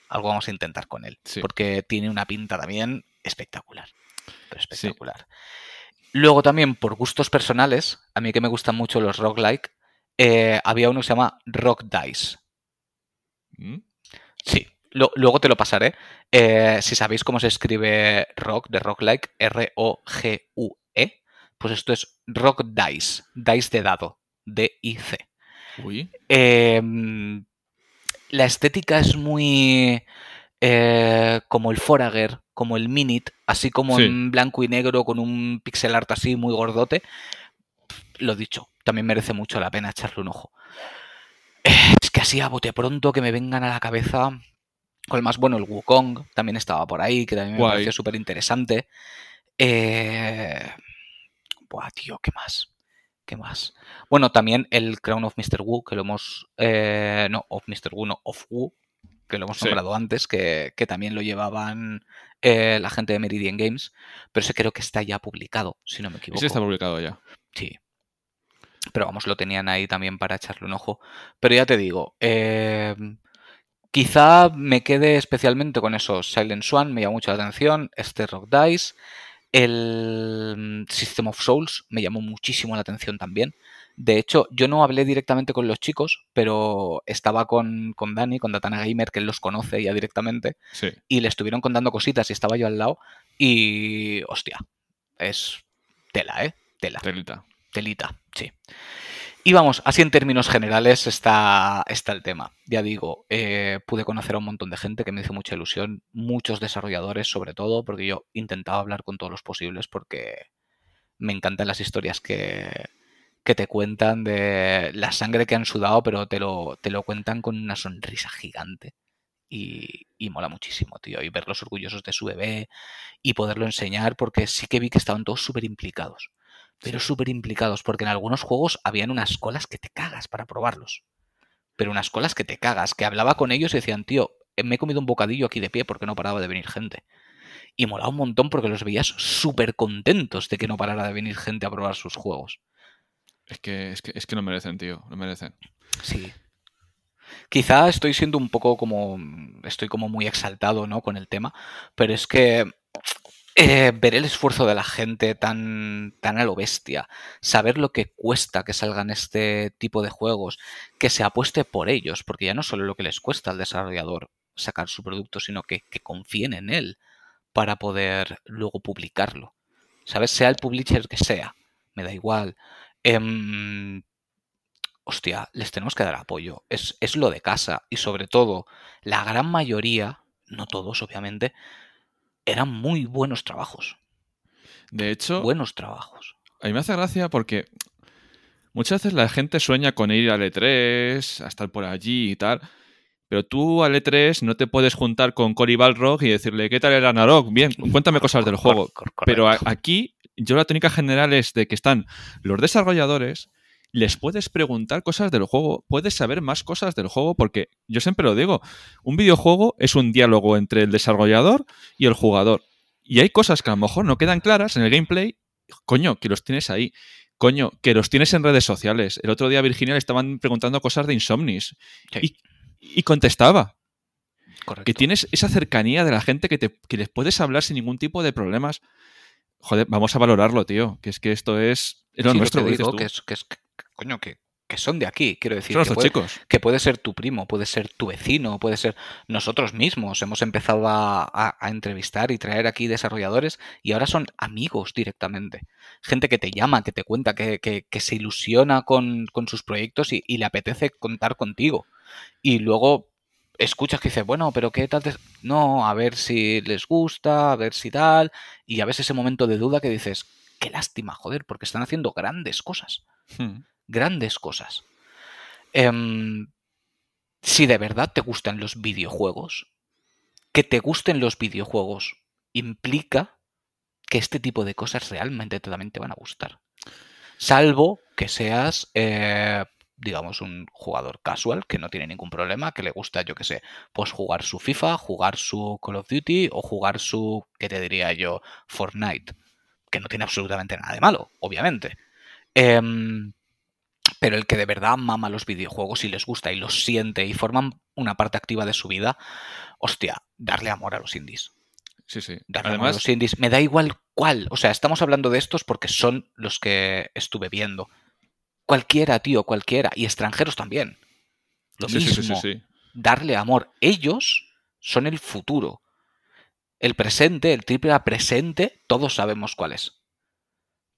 [SPEAKER 2] algo vamos a intentar con él,
[SPEAKER 1] Sí.
[SPEAKER 2] porque tiene una pinta también espectacular, pero espectacular. Luego también por gustos personales, a mí que me gustan mucho los roguelike, eh, había uno que se llama Rock Dice.
[SPEAKER 1] ¿Mm?
[SPEAKER 2] Sí, lo- luego te lo pasaré. Eh, si sabéis cómo se escribe rock de roguelike, R-O-G-U-E, pues esto es rock dice, dice de dado, D-I-C.
[SPEAKER 1] Uy.
[SPEAKER 2] Eh, la estética es muy eh, como el Forager, como el Minit, así como
[SPEAKER 1] Sí.
[SPEAKER 2] en blanco y negro con un pixel art así muy gordote. Lo dicho, también merece mucho la pena echarle un ojo. Eh, Es que así a bote pronto que me vengan a la cabeza. Con el más bueno, el Wukong también estaba por ahí, que también me
[SPEAKER 1] Guay.
[SPEAKER 2] pareció súper interesante. Eh... Buah, tío, ¿qué más? ¿Qué más? Bueno, también el Crown of Mr. Wu, que lo hemos. eh, no, of Mr. Wu, no, of Wu, que lo hemos
[SPEAKER 1] Sí.
[SPEAKER 2] nombrado antes, que, que también lo llevaban eh, la gente de Meridian Games, pero ese creo que está ya publicado, si no me equivoco.
[SPEAKER 1] Ese está publicado ya.
[SPEAKER 2] Sí. Pero vamos, lo tenían ahí también para echarle un ojo. Pero ya te digo, eh, quizá me quede especialmente con esos. Silent Swan me llamó mucho la atención. Este Rock Dice. El mm, System of Souls me llamó muchísimo la atención también. De hecho, yo no hablé directamente con los chicos, pero estaba con, con Dani, con Datana Gamer, que él los conoce ya directamente
[SPEAKER 1] Sí.
[SPEAKER 2] y le estuvieron contando cositas y estaba yo al lado y hostia, es tela, ¿eh? Tela,
[SPEAKER 1] Telita.
[SPEAKER 2] telita, sí. Y vamos, así en términos generales está, está el tema. Ya digo, eh, pude conocer a un montón de gente que me hizo mucha ilusión, muchos desarrolladores sobre todo, porque yo intentaba hablar con todos los posibles porque me encantan las historias que, que te cuentan de la sangre que han sudado, pero te lo, te lo cuentan con una sonrisa gigante. Y, y mola muchísimo, tío. Y verlos orgullosos de su bebé y poderlo enseñar, porque sí que vi que estaban todos súper implicados. Pero súper implicados, porque en algunos juegos habían unas colas que te cagas para probarlos. Pero unas colas que te cagas, que hablaba con ellos y decían, tío, eh, me he comido un bocadillo aquí de pie porque no paraba de venir gente. Y molaba un montón porque los veías súper contentos de que no parara de venir gente a probar sus juegos.
[SPEAKER 1] Es que, es que, es que no merecen, tío. No merecen.
[SPEAKER 2] Sí. Quizá estoy siendo un poco como. Estoy como muy exaltado, ¿no? Con el tema. Pero es que. eh, ver el esfuerzo de la gente tan, tan a lo bestia, saber lo que cuesta que salgan este tipo de juegos, que se apueste por ellos, porque ya no solo lo que les cuesta al desarrollador sacar su producto, sino que, que confíen en él para poder luego publicarlo. ¿Sabes? Sea el publisher que sea, me da igual. Em, hostia, les tenemos que dar apoyo. Es, es lo de casa. Y sobre todo, la gran mayoría, no todos obviamente, eran muy buenos trabajos.
[SPEAKER 1] De hecho,
[SPEAKER 2] Buenos trabajos.
[SPEAKER 1] a mí me hace gracia porque muchas veces la gente sueña con ir al E3, a estar por allí y tal. Pero tú al E3 no te puedes juntar con Cory Balrog y decirle, ¿qué tal el Anarok? Bien, cuéntame cosas del juego. Pero aquí, yo la tónica general es de que están los desarrolladores, les puedes preguntar cosas del juego, puedes saber más cosas del juego, porque yo siempre lo digo, un videojuego es un diálogo entre el desarrollador y el jugador. Y hay cosas que a lo mejor no quedan claras en el gameplay, coño, que los tienes ahí. Coño, que los tienes en redes sociales. El otro día Virginia le estaban preguntando cosas de Insomnis
[SPEAKER 2] Sí,
[SPEAKER 1] y, y contestaba
[SPEAKER 2] correcto.
[SPEAKER 1] que tienes esa cercanía de la gente que, te, que les puedes hablar sin ningún tipo de problemas. Joder, vamos a valorarlo, tío. Que es que esto es, es lo
[SPEAKER 2] Sí,
[SPEAKER 1] nuestro,
[SPEAKER 2] que
[SPEAKER 1] lo
[SPEAKER 2] digo,
[SPEAKER 1] dices tú.
[SPEAKER 2] que es, que es coño, que, que son de aquí, quiero decir.
[SPEAKER 1] Son
[SPEAKER 2] que puede,
[SPEAKER 1] chicos.
[SPEAKER 2] que puede ser tu primo, puede ser tu vecino, puede ser nosotros mismos. Hemos empezado a, a- a entrevistar y traer aquí desarrolladores y ahora son amigos directamente. Gente que te llama, que te cuenta, que, que- que se ilusiona con, con sus proyectos y, y le apetece contar contigo. Y luego escuchas que dices, bueno, pero ¿qué tal? te-?". No, a ver si les gusta, a ver si tal. Y a veces ese momento de duda que dices, qué lástima, joder, porque están haciendo grandes cosas
[SPEAKER 1] Hmm.
[SPEAKER 2] grandes cosas. Em, si de verdad te gustan los videojuegos, que te gusten los videojuegos implica que este tipo de cosas realmente también te van a gustar. Salvo que seas, eh, digamos, un jugador casual que no tiene ningún problema, que le gusta, yo que sé, pues jugar su FIFA, jugar su Call of Duty o jugar su, ¿qué te diría yo? Fortnite. Que no tiene absolutamente nada de malo, obviamente. Em, pero el que de verdad mama los videojuegos y les gusta y los siente y forman una parte activa de su vida, hostia, darle amor a los indies.
[SPEAKER 1] Sí, sí.
[SPEAKER 2] Darle amor a
[SPEAKER 1] Además,
[SPEAKER 2] los indies. Me da igual cuál. O sea, estamos hablando de estos porque son los que estuve viendo. Cualquiera, tío, cualquiera. Y extranjeros también. Lo
[SPEAKER 1] sí, sí, sí,
[SPEAKER 2] mismo.
[SPEAKER 1] sí, sí.
[SPEAKER 2] Darle amor. Ellos son el futuro. El presente, el triple A presente, todos sabemos cuál es.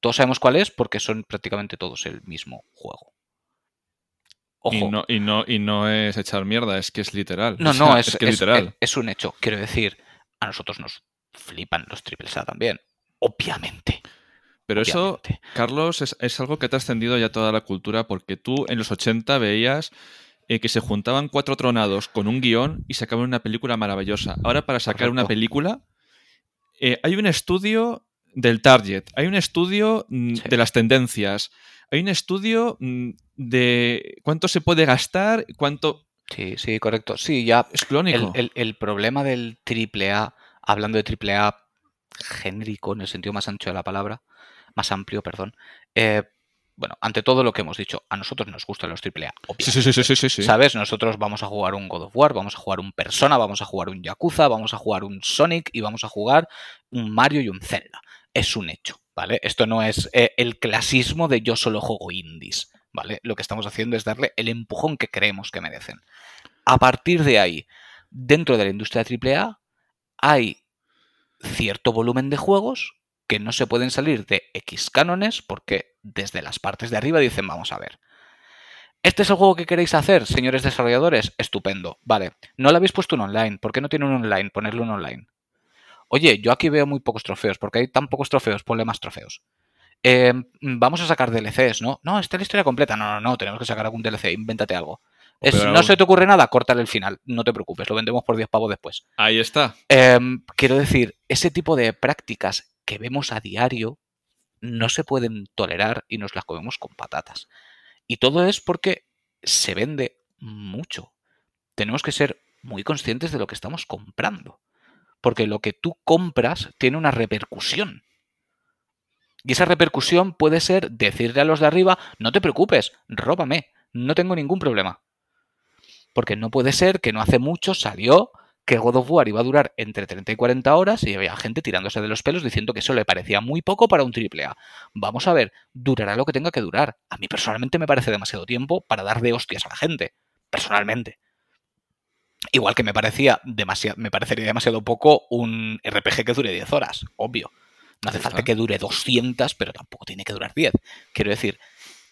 [SPEAKER 2] Todos sabemos cuál es porque son prácticamente todos el mismo juego. Ojo.
[SPEAKER 1] Y no, y, no, y no es echar mierda, es que es literal.
[SPEAKER 2] No,
[SPEAKER 1] O sea,
[SPEAKER 2] no, es,
[SPEAKER 1] que es
[SPEAKER 2] es-
[SPEAKER 1] literal.
[SPEAKER 2] es- es un hecho. Quiero decir, a nosotros nos flipan los triples A también. Obviamente.
[SPEAKER 1] Pero eso. Carlos, es, es algo que ha extendido ya toda la cultura, porque tú en los 80 veías eh, que se juntaban cuatro tronados con un guion y sacaban una película maravillosa. Ahora, para sacar una película, eh, hay un estudio del target, hay un estudio mm,
[SPEAKER 2] Sí.
[SPEAKER 1] de las tendencias, hay un estudio mm, de cuánto se puede gastar, cuánto...
[SPEAKER 2] Sí, sí, correcto. Sí, ya.
[SPEAKER 1] Es
[SPEAKER 2] El,
[SPEAKER 1] clónico.
[SPEAKER 2] el- el problema del triple A, hablando de triple A genérico en el sentido más ancho de la palabra, más amplio, perdón. eh, bueno, ante todo lo que hemos dicho, a nosotros nos gustan los triple A.
[SPEAKER 1] Sí, sí, sí, sí.
[SPEAKER 2] ¿Sabes? Nosotros vamos a jugar un God of War, vamos a jugar un Persona, vamos a jugar un Yakuza, vamos a jugar un Sonic y vamos a jugar un Mario y un Zelda. Es un hecho, ¿vale? Esto no es eh, el clasismo de yo solo juego indies, ¿vale? Lo que estamos haciendo es darle el empujón que creemos que merecen. A partir de ahí, dentro de la industria AAA, hay cierto volumen de juegos que no se pueden salir de X cánones porque desde las partes de arriba dicen, vamos a ver, ¿Este es el juego que queréis hacer, señores desarrolladores? Estupendo. Vale. ¿No lo habéis puesto en online? ¿Por qué no tiene un online? Ponerlo en online. Oye, yo aquí veo muy pocos trofeos. ¿Por qué hay tan pocos trofeos? Ponle más trofeos. Eh, vamos a sacar DLCs, ¿no? No, esta es la historia completa. No, no, no. Tenemos que sacar algún DLC. Invéntate algo. Es- no se te ocurre nada, córtale el final. No te preocupes. Lo vendemos por 10 pavos después.
[SPEAKER 1] Ahí está.
[SPEAKER 2] Em, quiero decir, ese tipo de prácticas que vemos a diario no se pueden tolerar y nos las comemos con patatas. Y todo es porque se vende mucho. Tenemos que ser muy conscientes de lo que estamos comprando. Porque lo que tú compras tiene una repercusión. Y esa repercusión puede ser decirle a los de arriba, no te preocupes, róbame, no tengo ningún problema. Porque no puede ser que no hace mucho salió que God of War iba a durar entre 30 y 40 horas y había gente tirándose de los pelos diciendo que eso le parecía muy poco para un triple A. Vamos a ver, durará lo que tenga que durar. A mí personalmente me parece demasiado tiempo para dar de hostias a la gente. Personalmente. Igual que me parecía demasiado, me parecería demasiado poco un RPG que dure 10 horas, obvio. No hace falta que dure 200, pero tampoco tiene que durar 10. Quiero decir,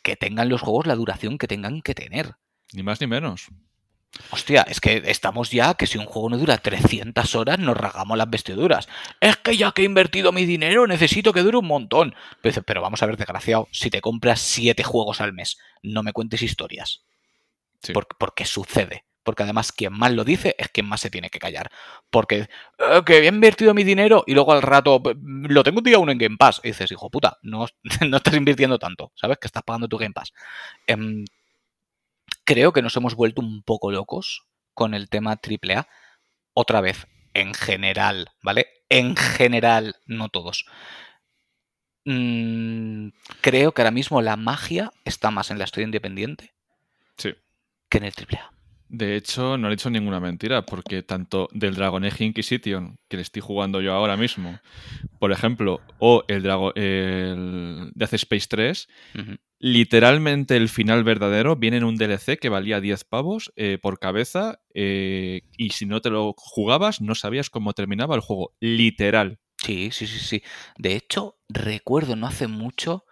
[SPEAKER 2] que tengan los juegos la duración que tengan que tener.
[SPEAKER 1] Ni más ni menos.
[SPEAKER 2] Hostia, es que estamos ya que si un juego no dura 300 horas nos rasgamos las vestiduras. Es que ya que he invertido mi dinero necesito que dure un montón. Pero, pero vamos a ver, desgraciado, si te compras 7 juegos al mes, no me cuentes historias.
[SPEAKER 1] Sí.
[SPEAKER 2] Porque sucede. Porque además quien más lo dice es quien más se tiene que callar. Porque "Eh, que he invertido mi dinero y luego al rato "P- lo tengo un día uno en Game Pass. Y dices, hijo puta, no, no estás invirtiendo tanto. ¿Sabes? Que estás pagando tu Game Pass. Em, creo que nos hemos vuelto un poco locos con el tema AAA. Otra vez, en general, ¿vale? En general, no todos. Mm, creo que ahora mismo la magia está más en la historia independiente
[SPEAKER 1] Sí.
[SPEAKER 2] que en el AAA.
[SPEAKER 1] De hecho, no he dicho ninguna mentira, porque tanto del Dragon Age Inquisition, que le estoy jugando yo ahora mismo, por ejemplo, o el, Drago, el Death Space 3,
[SPEAKER 2] Ujú.
[SPEAKER 1] literalmente el final verdadero viene en un DLC que valía 10 pavos eh, por cabeza, eh, y si no te lo jugabas, no sabías cómo terminaba el juego. Literal.
[SPEAKER 2] Sí, sí, sí, sí. De hecho, recuerdo no hace mucho,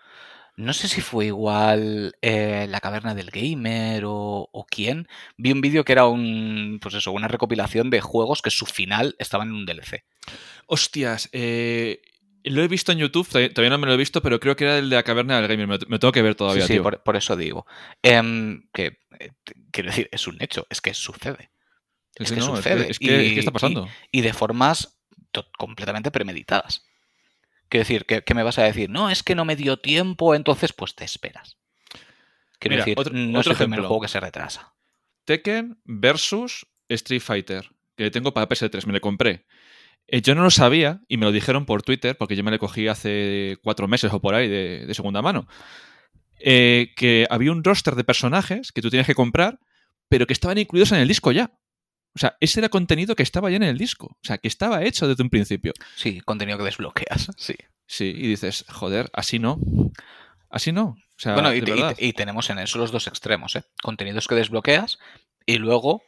[SPEAKER 2] no sé si fue igual eh, La Caverna del Gamer o, o quién, vi un vídeo que era un, pues eso, una recopilación de juegos que su final estaba en un DLC.
[SPEAKER 1] Hostias, eh, lo he visto en YouTube, todavía no me lo he visto, pero creo que era el de la caverna del gamer. Me, lo- tengo que ver todavía,
[SPEAKER 2] sí, sí,
[SPEAKER 1] tío.
[SPEAKER 2] por, por eso digo. Em, que, eh, quiero decir, es un hecho, es que sucede. Es que
[SPEAKER 1] no, es
[SPEAKER 2] sucede.
[SPEAKER 1] que- es que- es que
[SPEAKER 2] Y-
[SPEAKER 1] está pasando.
[SPEAKER 2] Y, de formas completamente premeditadas. Quiero decir, ¿qué, me vas a decir? No, es que no me dio tiempo, entonces pues te esperas. Quiero
[SPEAKER 1] Mira,
[SPEAKER 2] decir,
[SPEAKER 1] otro-
[SPEAKER 2] no
[SPEAKER 1] otro
[SPEAKER 2] es el
[SPEAKER 1] ejemplo.
[SPEAKER 2] juego que se retrasa.
[SPEAKER 1] Tekken versus Street Fighter, que tengo para PS3, me lo compré. Eh, yo no lo sabía y me lo dijeron por Twitter, porque yo me lo cogí hace cuatro meses o por ahí de, de segunda mano. eh, que había un roster de personajes que tú tienes que comprar, pero que estaban incluidos en el disco ya. O sea, ese era contenido que estaba ya en el disco. O sea, que estaba hecho desde un principio.
[SPEAKER 2] Sí, contenido que desbloqueas. Sí.
[SPEAKER 1] Sí, y dices, joder, así no. Así no. O sea,
[SPEAKER 2] bueno, y, tenemos en eso los dos extremos, ¿eh? Contenidos que desbloqueas y luego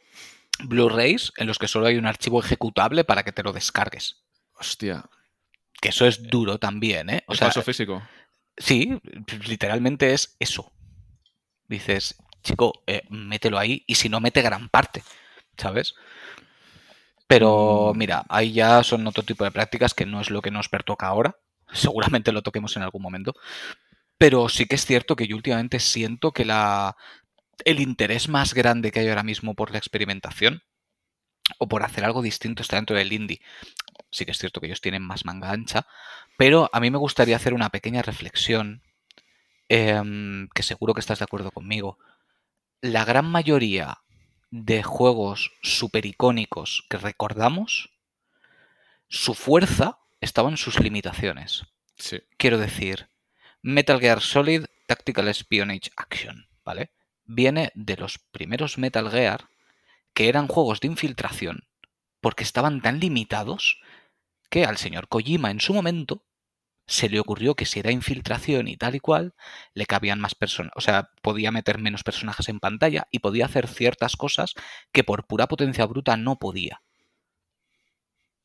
[SPEAKER 2] Blu-rays en los que solo hay un archivo ejecutable para que te lo descargues.
[SPEAKER 1] Hostia.
[SPEAKER 2] Que eso es duro también, ¿eh? O
[SPEAKER 1] el
[SPEAKER 2] sea,
[SPEAKER 1] falso físico.
[SPEAKER 2] sí, literalmente es eso. Dices, chico, eh, mételo ahí y si no, mete gran parte, ¿sabes? Pero
[SPEAKER 1] Mm.
[SPEAKER 2] mira, ahí ya son otro tipo de prácticas que no es lo que nos pertoca ahora. Seguramente lo toquemos en algún momento. Pero sí que es cierto que yo últimamente siento que la, el interés más grande que hay ahora mismo por la experimentación o por hacer algo distinto está dentro del indie. Sí que es cierto que ellos tienen más manga ancha, pero a mí me gustaría hacer una pequeña reflexión em, que seguro que estás de acuerdo conmigo. La gran mayoría de juegos super icónicos que recordamos, su fuerza estaba en sus limitaciones.
[SPEAKER 1] Sí.
[SPEAKER 2] Quiero decir, Metal Gear Solid Tactical Espionage Action, ¿vale? Viene de los primeros Metal Gear que eran juegos de infiltración porque estaban tan limitados que al señor Kojima en su momento se le ocurrió que si era infiltración y tal y cual, le cabían más personas, o sea, podía meter menos personajes en pantalla y podía hacer ciertas cosas que por pura potencia bruta no podía.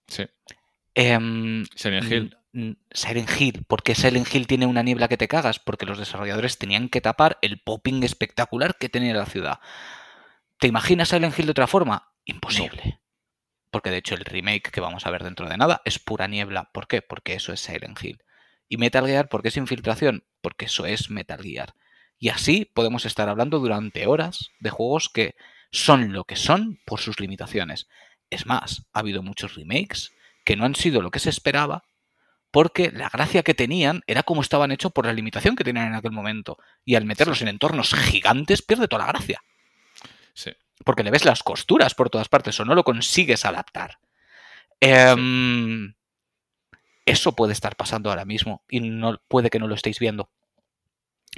[SPEAKER 1] Sí.
[SPEAKER 2] Em,
[SPEAKER 1] Silent Hill.
[SPEAKER 2] Silent Hill. ¿Por qué Silent Hill tiene una niebla que te cagas? Porque los desarrolladores tenían que tapar el popping espectacular que tenía la ciudad. ¿Te imaginas Silent Hill de otra forma? Imposible. Porque de hecho el remake que vamos a ver dentro de nada es pura niebla. ¿Por qué? Porque eso es Silent Hill. Y Metal Gear, ¿por qué es infiltración? Porque eso es Metal Gear. Y así podemos estar hablando durante horas de juegos que son lo que son por sus limitaciones. Es más, ha habido muchos remakes que no han sido lo que se esperaba porque la gracia que tenían era como estaban hechos por la limitación que tenían en aquel momento. Y al meterlos en entornos gigantes pierde toda la gracia.
[SPEAKER 1] Sí.
[SPEAKER 2] Porque le ves las costuras por todas partes o no lo consigues adaptar. Em, Eso puede estar pasando ahora mismo y no, puede que no lo estéis viendo.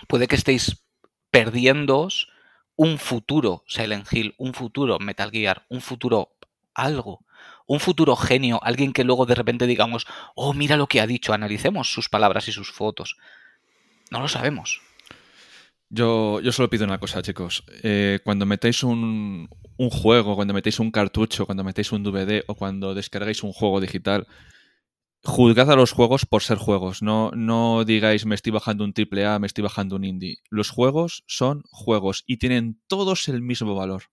[SPEAKER 2] Puede que estéis perdiéndoos un futuro Silent Hill, un futuro Metal Gear, un futuro algo, un futuro genio, alguien que luego de repente digamos, oh, mira lo que ha dicho, analicemos sus palabras y sus fotos. No lo sabemos.
[SPEAKER 1] Yo, yo solo pido una cosa, chicos. Eh, cuando metéis un, un juego, cuando metéis un cartucho, cuando metéis un DVD o cuando descargáis un juego digital, juzgad a los juegos por ser juegos. No, no digáis me estoy bajando un triple A, me estoy bajando un indie. Los juegos son juegos y tienen todos el mismo valor.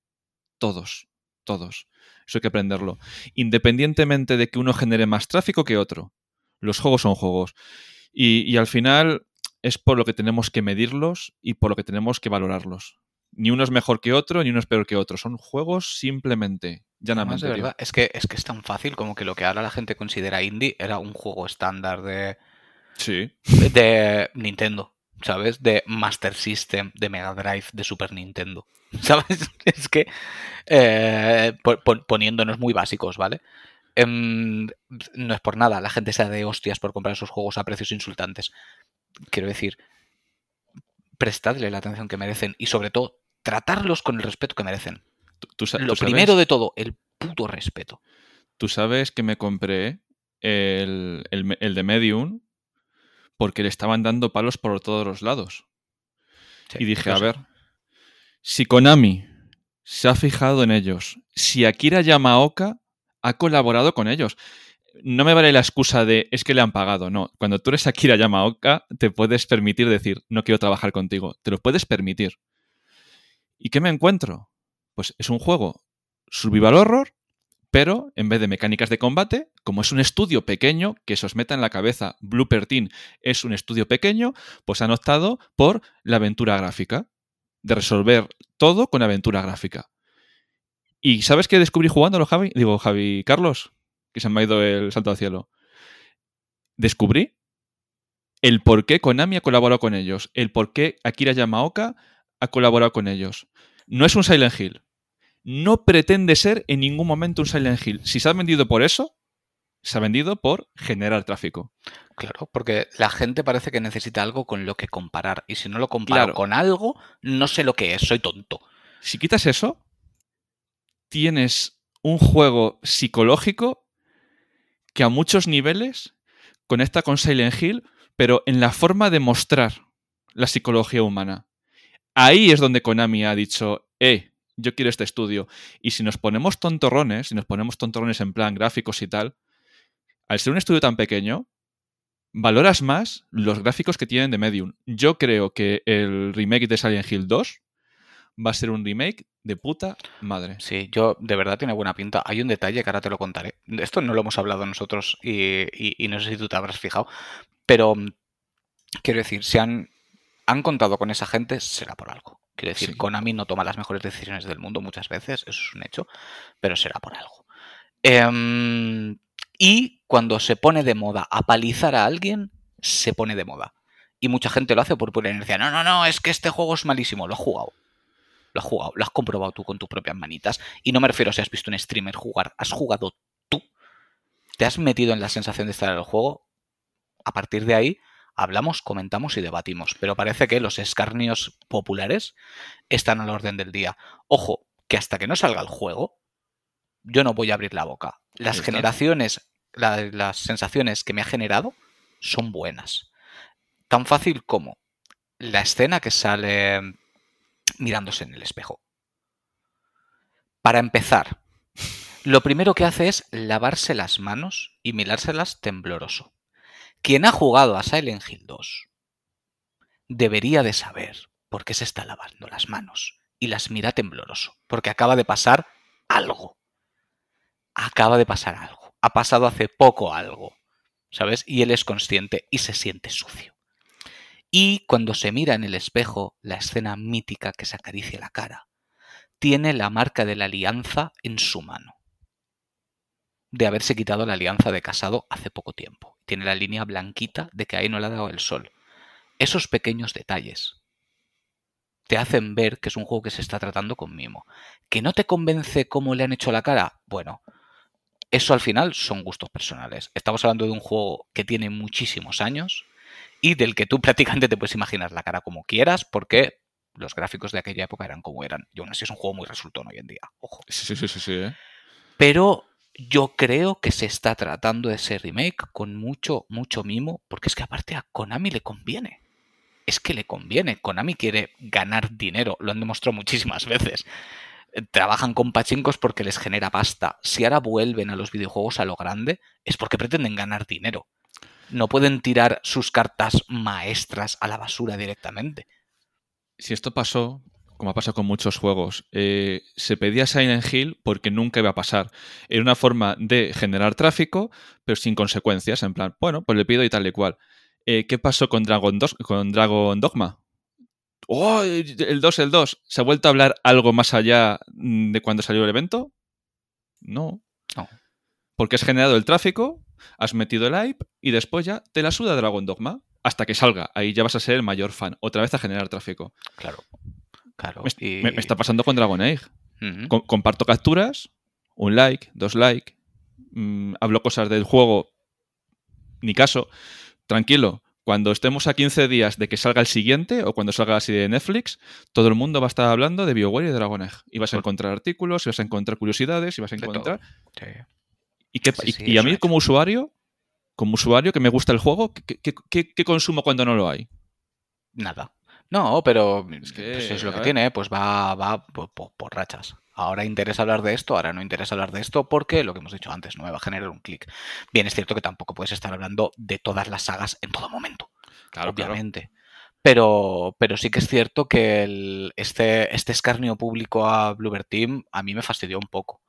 [SPEAKER 1] Todos. Todos. Eso hay que aprenderlo. Independientemente de que uno genere más tráfico que otro. Los juegos son juegos. Y, y al final es por lo que tenemos que medirlos y por lo que tenemos que valorarlos. Ni uno es mejor que otro, ni uno es peor que otro. Son juegos simplemente, llanamente.
[SPEAKER 2] de
[SPEAKER 1] tío.
[SPEAKER 2] verdad, es que, es que es tan fácil como que lo que ahora la gente considera indie era un juego estándar de,
[SPEAKER 1] Sí.
[SPEAKER 2] de Nintendo, ¿sabes? De Master System, de Mega Drive, de Super Nintendo, ¿sabes? Es que eh, po- pon- poniéndonos muy básicos, ¿vale? Em, no es por nada, la gente se da de hostias por comprar esos juegos a precios insultantes. Quiero decir, prestadle la atención que merecen y sobre todo tratarlos con el respeto que merecen.
[SPEAKER 1] Tú
[SPEAKER 2] Lo
[SPEAKER 1] tú sabes-
[SPEAKER 2] primero de todo, el puto respeto.
[SPEAKER 1] Tú sabes que me compré el, el de Medium porque le estaban dando palos por todos los lados.
[SPEAKER 2] Sí,
[SPEAKER 1] Y dije, a ver, si Konami se ha fijado en ellos, si Akira Yamaoka ha colaborado con ellos, no me vale la excusa de es que le han pagado, no. Cuando tú eres Akira Yamaoka, te puedes permitir decir, no quiero trabajar contigo, te lo puedes permitir. ¿Y qué me encuentro? Pues es un juego survival horror, pero en vez de mecánicas de combate, como es un estudio pequeño, que se os meta en la cabeza, Blooper Team es un estudio pequeño, pues han optado por la aventura gráfica, de resolver todo con aventura gráfica. ¿Y sabes qué descubrí jugándolo, Javi? Digo, Javi Carlos, que se me ha ido el salto al cielo. Descubrí el por qué Konami ha colaborado con ellos, el por qué Akira Yamaoka ha colaborado con ellos. No es un Silent Hill. No pretende ser en ningún momento un Silent Hill. Si se ha vendido por eso, se ha vendido por generar tráfico.
[SPEAKER 2] Claro, porque la gente parece que necesita algo con lo que comparar. Y si no lo comparo
[SPEAKER 1] Claro.
[SPEAKER 2] con algo, no sé lo que es, soy tonto.
[SPEAKER 1] Si quitas eso, tienes un juego psicológico que a muchos niveles conecta con Silent Hill, pero en la forma de mostrar la psicología humana. Ahí es donde Konami ha dicho, eh, yo quiero este estudio. Y si nos ponemos tontorrones, si nos ponemos tontorrones en plan gráficos y tal, al ser un estudio tan pequeño, valoras más los gráficos que tienen de Medium. Yo creo que el remake de Silent Hill 2 va a ser un remake de puta madre.
[SPEAKER 2] Sí, yo de verdad tiene buena pinta. Hay un detalle que ahora te lo contaré. Esto no lo hemos hablado nosotros y, y- no sé si tú te habrás fijado, pero mm, quiero decir, si han, han contado con esa gente, será por algo. Quiero decir,
[SPEAKER 1] Sí.
[SPEAKER 2] Konami no toma las mejores decisiones del mundo muchas veces, eso es un hecho, pero será por algo. Em, y cuando se pone de moda apalizar a alguien, se pone de moda. Y mucha gente lo hace por pura inercia. No, no, no, es que este juego es malísimo, lo has jugado. Lo has jugado, lo has comprobado tú con tus propias manitas. Y no me refiero a si has visto un streamer jugar, has jugado tú. Te has metido en la sensación de estar en el juego. A partir de ahí, hablamos, comentamos y debatimos. Pero parece que los escarnios populares están al orden del día. Ojo, que hasta que no salga el juego, yo no voy a abrir la boca. Las generaciones, la- las sensaciones que me ha generado son buenas. Tan fácil como la escena que sale mirándose en el espejo. Para empezar, lo primero que hace es lavarse las manos y mirárselas tembloroso. Quien ha jugado a Silent Hill 2 debería de saber por qué se está lavando las manos y las mira tembloroso, porque acaba de pasar algo. Acaba de pasar algo. Ha pasado hace poco algo, ¿sabes? Y él es consciente y se siente sucio. Y cuando se mira en el espejo, la escena mítica que se acaricia la cara, tiene la marca de la alianza en su mano. De haberse quitado la alianza de casado hace poco tiempo. Tiene la línea blanquita de que ahí no le ha dado el sol. Esos pequeños detalles te hacen ver que es un juego que se está tratando con mimo. ¿Que no te convence cómo le han hecho la cara? Bueno, eso al final son gustos personales. Estamos hablando de un juego que tiene muchísimos años y del que tú prácticamente te puedes imaginar la cara como quieras porque los gráficos de aquella época eran como eran. Y aún así es un juego muy resultón hoy en día. Ojo.
[SPEAKER 1] Sí, sí, sí, sí, ¿eh?
[SPEAKER 2] Pero yo creo que se está tratando ese remake con mucho, mucho mimo, porque es que aparte a Konami le conviene. Es que le conviene. Konami quiere ganar dinero, lo han demostrado muchísimas veces. Eh, Trabajan con pachincos porque les genera pasta. Si ahora vuelven a los videojuegos a lo grande, es porque pretenden ganar dinero. No pueden tirar sus cartas maestras a la basura directamente.
[SPEAKER 1] Si esto pasó, como ha pasado con muchos juegos, eh, se pedía Silent Hill porque nunca iba a pasar. Era una forma de generar tráfico, pero sin consecuencias. En plan, bueno, pues le pido y tal y cual. Eh, ¿Qué pasó con Dragon, con Dragon Dogma? ¡Oh! El 2, el 2. ¿Se ha vuelto a hablar algo más allá de cuando salió el evento? No.
[SPEAKER 2] No.
[SPEAKER 1] Porque has generado el tráfico, has metido el hype y después ya te la suda Dragon Dogma. Hasta que salga. Ahí ya vas a ser el mayor fan. Otra vez a generar tráfico.
[SPEAKER 2] Claro. Claro.
[SPEAKER 1] Me,
[SPEAKER 2] y-
[SPEAKER 1] me- me está pasando con Dragon Age. Comparto capturas, un like, dos like, mm, hablo cosas del juego, ni caso. Tranquilo, cuando estemos a 15 días de que salga el siguiente o cuando salga así de Netflix, todo el mundo va a estar hablando de BioWare y de Dragon Egg. Y vas a encontrar artículos, y vas a encontrar curiosidades, y vas a encontrar... ¿Y, qué, y, a mí como usuario, como usuario que me gusta el juego, ¿qué, consumo cuando no lo hay?
[SPEAKER 2] Nada. No, pero es, que, pues es lo que tiene, pues va, va por, por, rachas. Ahora interesa hablar de esto, ahora no interesa hablar de esto, porque lo que hemos dicho antes no me va a generar un clic. Bien, es cierto que tampoco puedes estar hablando de todas las sagas en todo momento. Claro, obviamente. Pero, pero sí que es cierto que este, este escarnio público a Bluebird Team a mí me fastidió un poco.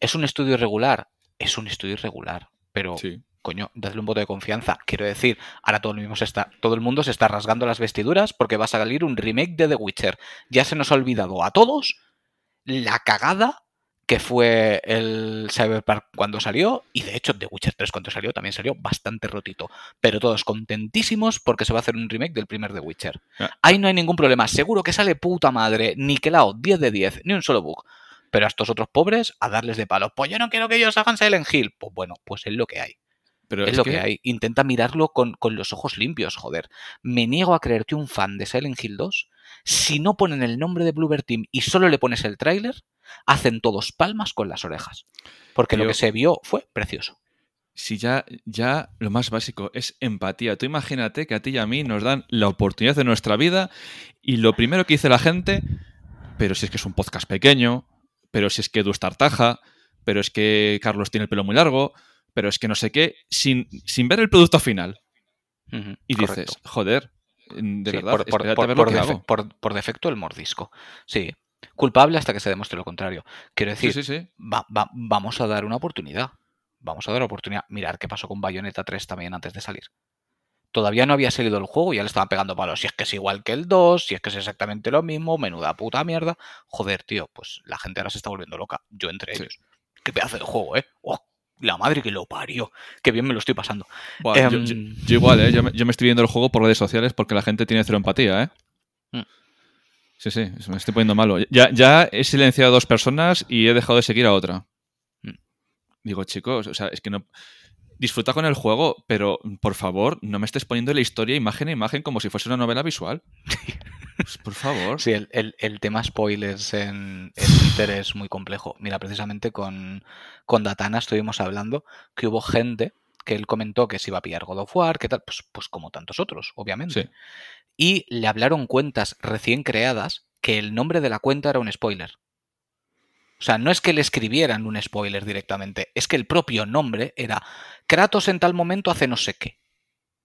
[SPEAKER 2] ¿Es un estudio irregular? Es un estudio irregular, pero coño, dadle un voto de confianza. Quiero decir, ahora todo el, mismo está, todo el mundo se está rasgando las vestiduras porque va a salir un remake de The Witcher. Ya se nos ha olvidado a todos la cagada que fue el Cyberpunk cuando salió, y de hecho The Witcher 3 cuando salió también salió bastante rotito, pero todos contentísimos porque se va a hacer un remake del primer The Witcher. Ah. Ahí no hay ningún problema, seguro que sale puta madre, niquelado, 10 de 10, ni un solo bug. Pero a estos otros pobres, a darles de palo. Pues yo no quiero que ellos hagan Silent Hill. Pues bueno, pues es lo que hay. Pero es, lo que... hay. Intenta mirarlo con, con, los ojos limpios, joder. Me niego a creer que un fan de Silent Hill 2, si no ponen el nombre de Bluebird Team y solo le pones el tráiler, hacen todos palmas con las orejas. Porque lo que se vio fue precioso.
[SPEAKER 1] Si ya, ya lo más básico es empatía. Tú imagínate que a ti y a mí nos dan la oportunidad de nuestra vida y lo primero que dice la gente, pero si es que es un podcast pequeño, pero si es que Edu está tartaja, pero es que Carlos tiene el pelo muy largo, pero es que no sé qué, sin, sin ver el producto final. y dices, joder, de verdad,
[SPEAKER 2] por, por, defecto el mordisco. Sí, culpable hasta que se demuestre lo contrario. Quiero decir, vamos a dar una oportunidad. Vamos a dar una oportunidad. Mirar qué pasó con Bayonetta 3 también antes de salir. Todavía no había salido el juego y ya le estaban pegando palos. Si es que es igual que el 2, si es que es exactamente lo mismo, menuda puta mierda. Joder, tío, pues la gente ahora se está volviendo loca. Yo entre ellos. Qué pedazo de juego, ¿eh? Oh, la madre que lo parió. Qué bien me lo estoy pasando.
[SPEAKER 1] Em, yo, igual, ¿eh? Yo me, estoy viendo el juego por redes sociales porque la gente tiene cero empatía, ¿eh? Mm. Sí, sí, me estoy poniendo malo. Ya, ya he silenciado a dos personas y he dejado de seguir a otra. Mm. Digo, chicos, o sea, es que no. Disfruta con el juego, pero por favor, no me estés poniendo la historia imagen a imagen como si fuese una novela visual. Pues, por favor.
[SPEAKER 2] Sí, el, tema spoilers en, Twitter es muy complejo. Mira, precisamente con, con Datana estuvimos hablando que hubo gente que él comentó que se iba a pillar God of War, que tal, pues, pues como tantos otros, obviamente. Sí y le hablaron cuentas recién creadas que el nombre de la cuenta era un spoiler. O sea, no es que le escribieran un spoiler directamente, es que el propio nombre era Kratos en tal momento hace no sé qué.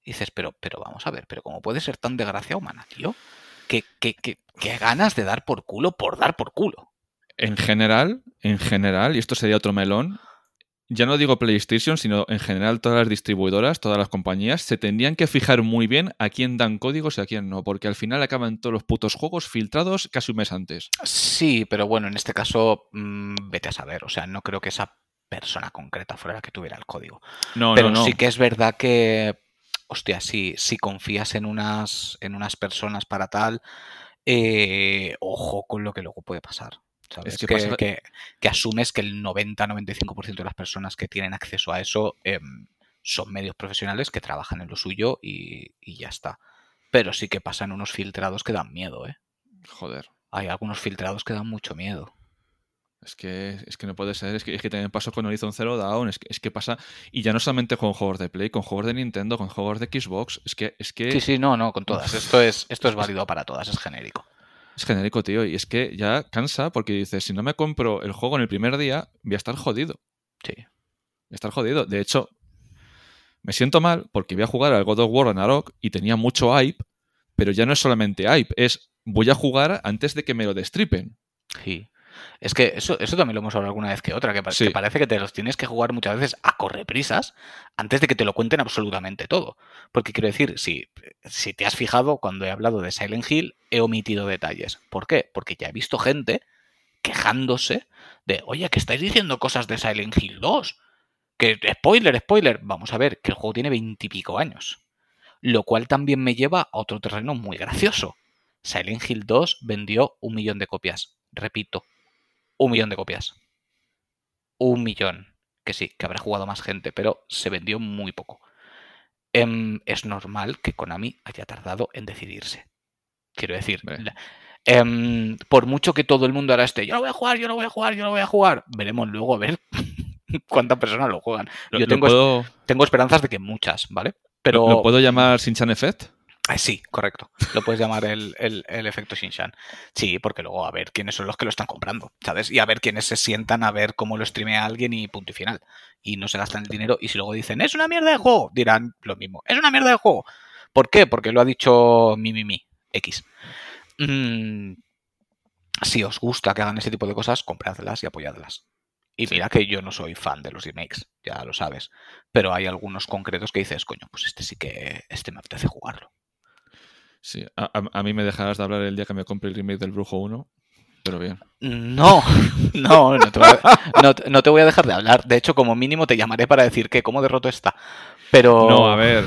[SPEAKER 2] Y dices, pero, pero vamos a ver, pero ¿cómo puede ser tan de gracia humana, tío? ¿Qué, qué, qué, qué ganas de dar por culo por dar por culo?
[SPEAKER 1] En general, en general, y esto sería otro melón, ya no digo PlayStation, sino en general todas las distribuidoras, todas las compañías, se tendrían que fijar muy bien a quién dan códigos y a quién no, porque al final acaban todos los putos juegos filtrados casi un mes antes.
[SPEAKER 2] Sí, pero bueno, en este caso, mm, vete a saber, o sea, no creo que esa persona concreta fuera la que tuviera el código. No, pero no, sí que es verdad que, hostia, si, si confías en unas, en unas personas para tal, eh, ojo con lo que luego puede pasar. Es que, que, asumes que el 90-95% de las personas que tienen acceso a eso em, son medios profesionales que trabajan en lo suyo y, ya está. Pero sí que pasan unos filtrados que dan miedo, ¿eh?
[SPEAKER 1] Joder.
[SPEAKER 2] Hay algunos filtrados que dan mucho miedo.
[SPEAKER 1] Es que, es que no puede ser, es que, es que también pasó con Horizon Zero Dawn, es que, es que pasa, y ya no solamente con juegos de Play, con juegos de Nintendo, con juegos de Xbox, es que... Es que...
[SPEAKER 2] Sí, sí, no, no, con todas, esto es, esto es válido para todas, es genérico.
[SPEAKER 1] Es genérico, tío. Y es que ya cansa porque dices, si no me compro el juego en el primer día, voy a estar jodido.
[SPEAKER 2] Sí.
[SPEAKER 1] Voy a estar jodido. De hecho, me siento mal porque voy a jugar al God of War Ragnarok y tenía mucho hype, pero ya no es solamente hype, es voy a jugar antes de que me lo destripen.
[SPEAKER 2] Sí. Es que eso, eso también lo hemos hablado alguna vez que otra, que, parece que te los tienes que jugar muchas veces a correprisas antes de que te lo cuenten absolutamente todo. Porque quiero decir, si, si te has fijado, cuando he hablado de Silent Hill, he omitido detalles. ¿Por qué? Porque ya he visto gente quejándose de, oye, que estáis diciendo cosas de Silent Hill 2. Que spoiler, spoiler. Vamos a ver, que el juego tiene veintipico años. Lo cual también me lleva a otro terreno muy gracioso. Silent Hill 2 vendió un millón de copias. Repito, un millón de copias. Un millón. Que sí, que habrá jugado más gente, pero se vendió muy poco. em, es normal que Konami haya tardado en decidirse. Quiero decir, la- em, por mucho que todo el mundo ahora esté, yo no voy a jugar, yo no voy a jugar, yo no voy a jugar, veremos luego a ver cuántas personas lo juegan.
[SPEAKER 1] Lo,
[SPEAKER 2] Yo
[SPEAKER 1] lo
[SPEAKER 2] tengo,
[SPEAKER 1] puedo,
[SPEAKER 2] tengo esperanzas de que muchas, ¿vale? Pero
[SPEAKER 1] lo- lo puedo llamar Sinchan Effect?
[SPEAKER 2] Ah, sí, correcto. Lo puedes llamar el, el- el efecto Shinshan. Sí, porque luego a ver quiénes son los que lo están comprando, ¿sabes? Y a ver quiénes se sientan a ver cómo lo streamea alguien y punto y final. Y no se gastan el dinero. Y si luego dicen, es una mierda de juego, dirán lo mismo. Es una mierda de juego. ¿Por qué? Porque lo ha dicho mi, mi, mi, X. Mm, si os gusta que hagan ese tipo de cosas, compradlas y apoyadlas. Y mira que yo no soy fan de los remakes, ya lo sabes. Pero hay algunos concretos que dices, coño, pues este sí que, este me apetece jugarlo.
[SPEAKER 1] Sí, a, a- a mí me dejarás de hablar el día que me compre el remake del Brujo 1, pero bien.
[SPEAKER 2] No, no, no te, voy a, no no te voy a dejar de hablar. De hecho, como mínimo te llamaré para decir que cómo derroto está. Pero.
[SPEAKER 1] No, a ver,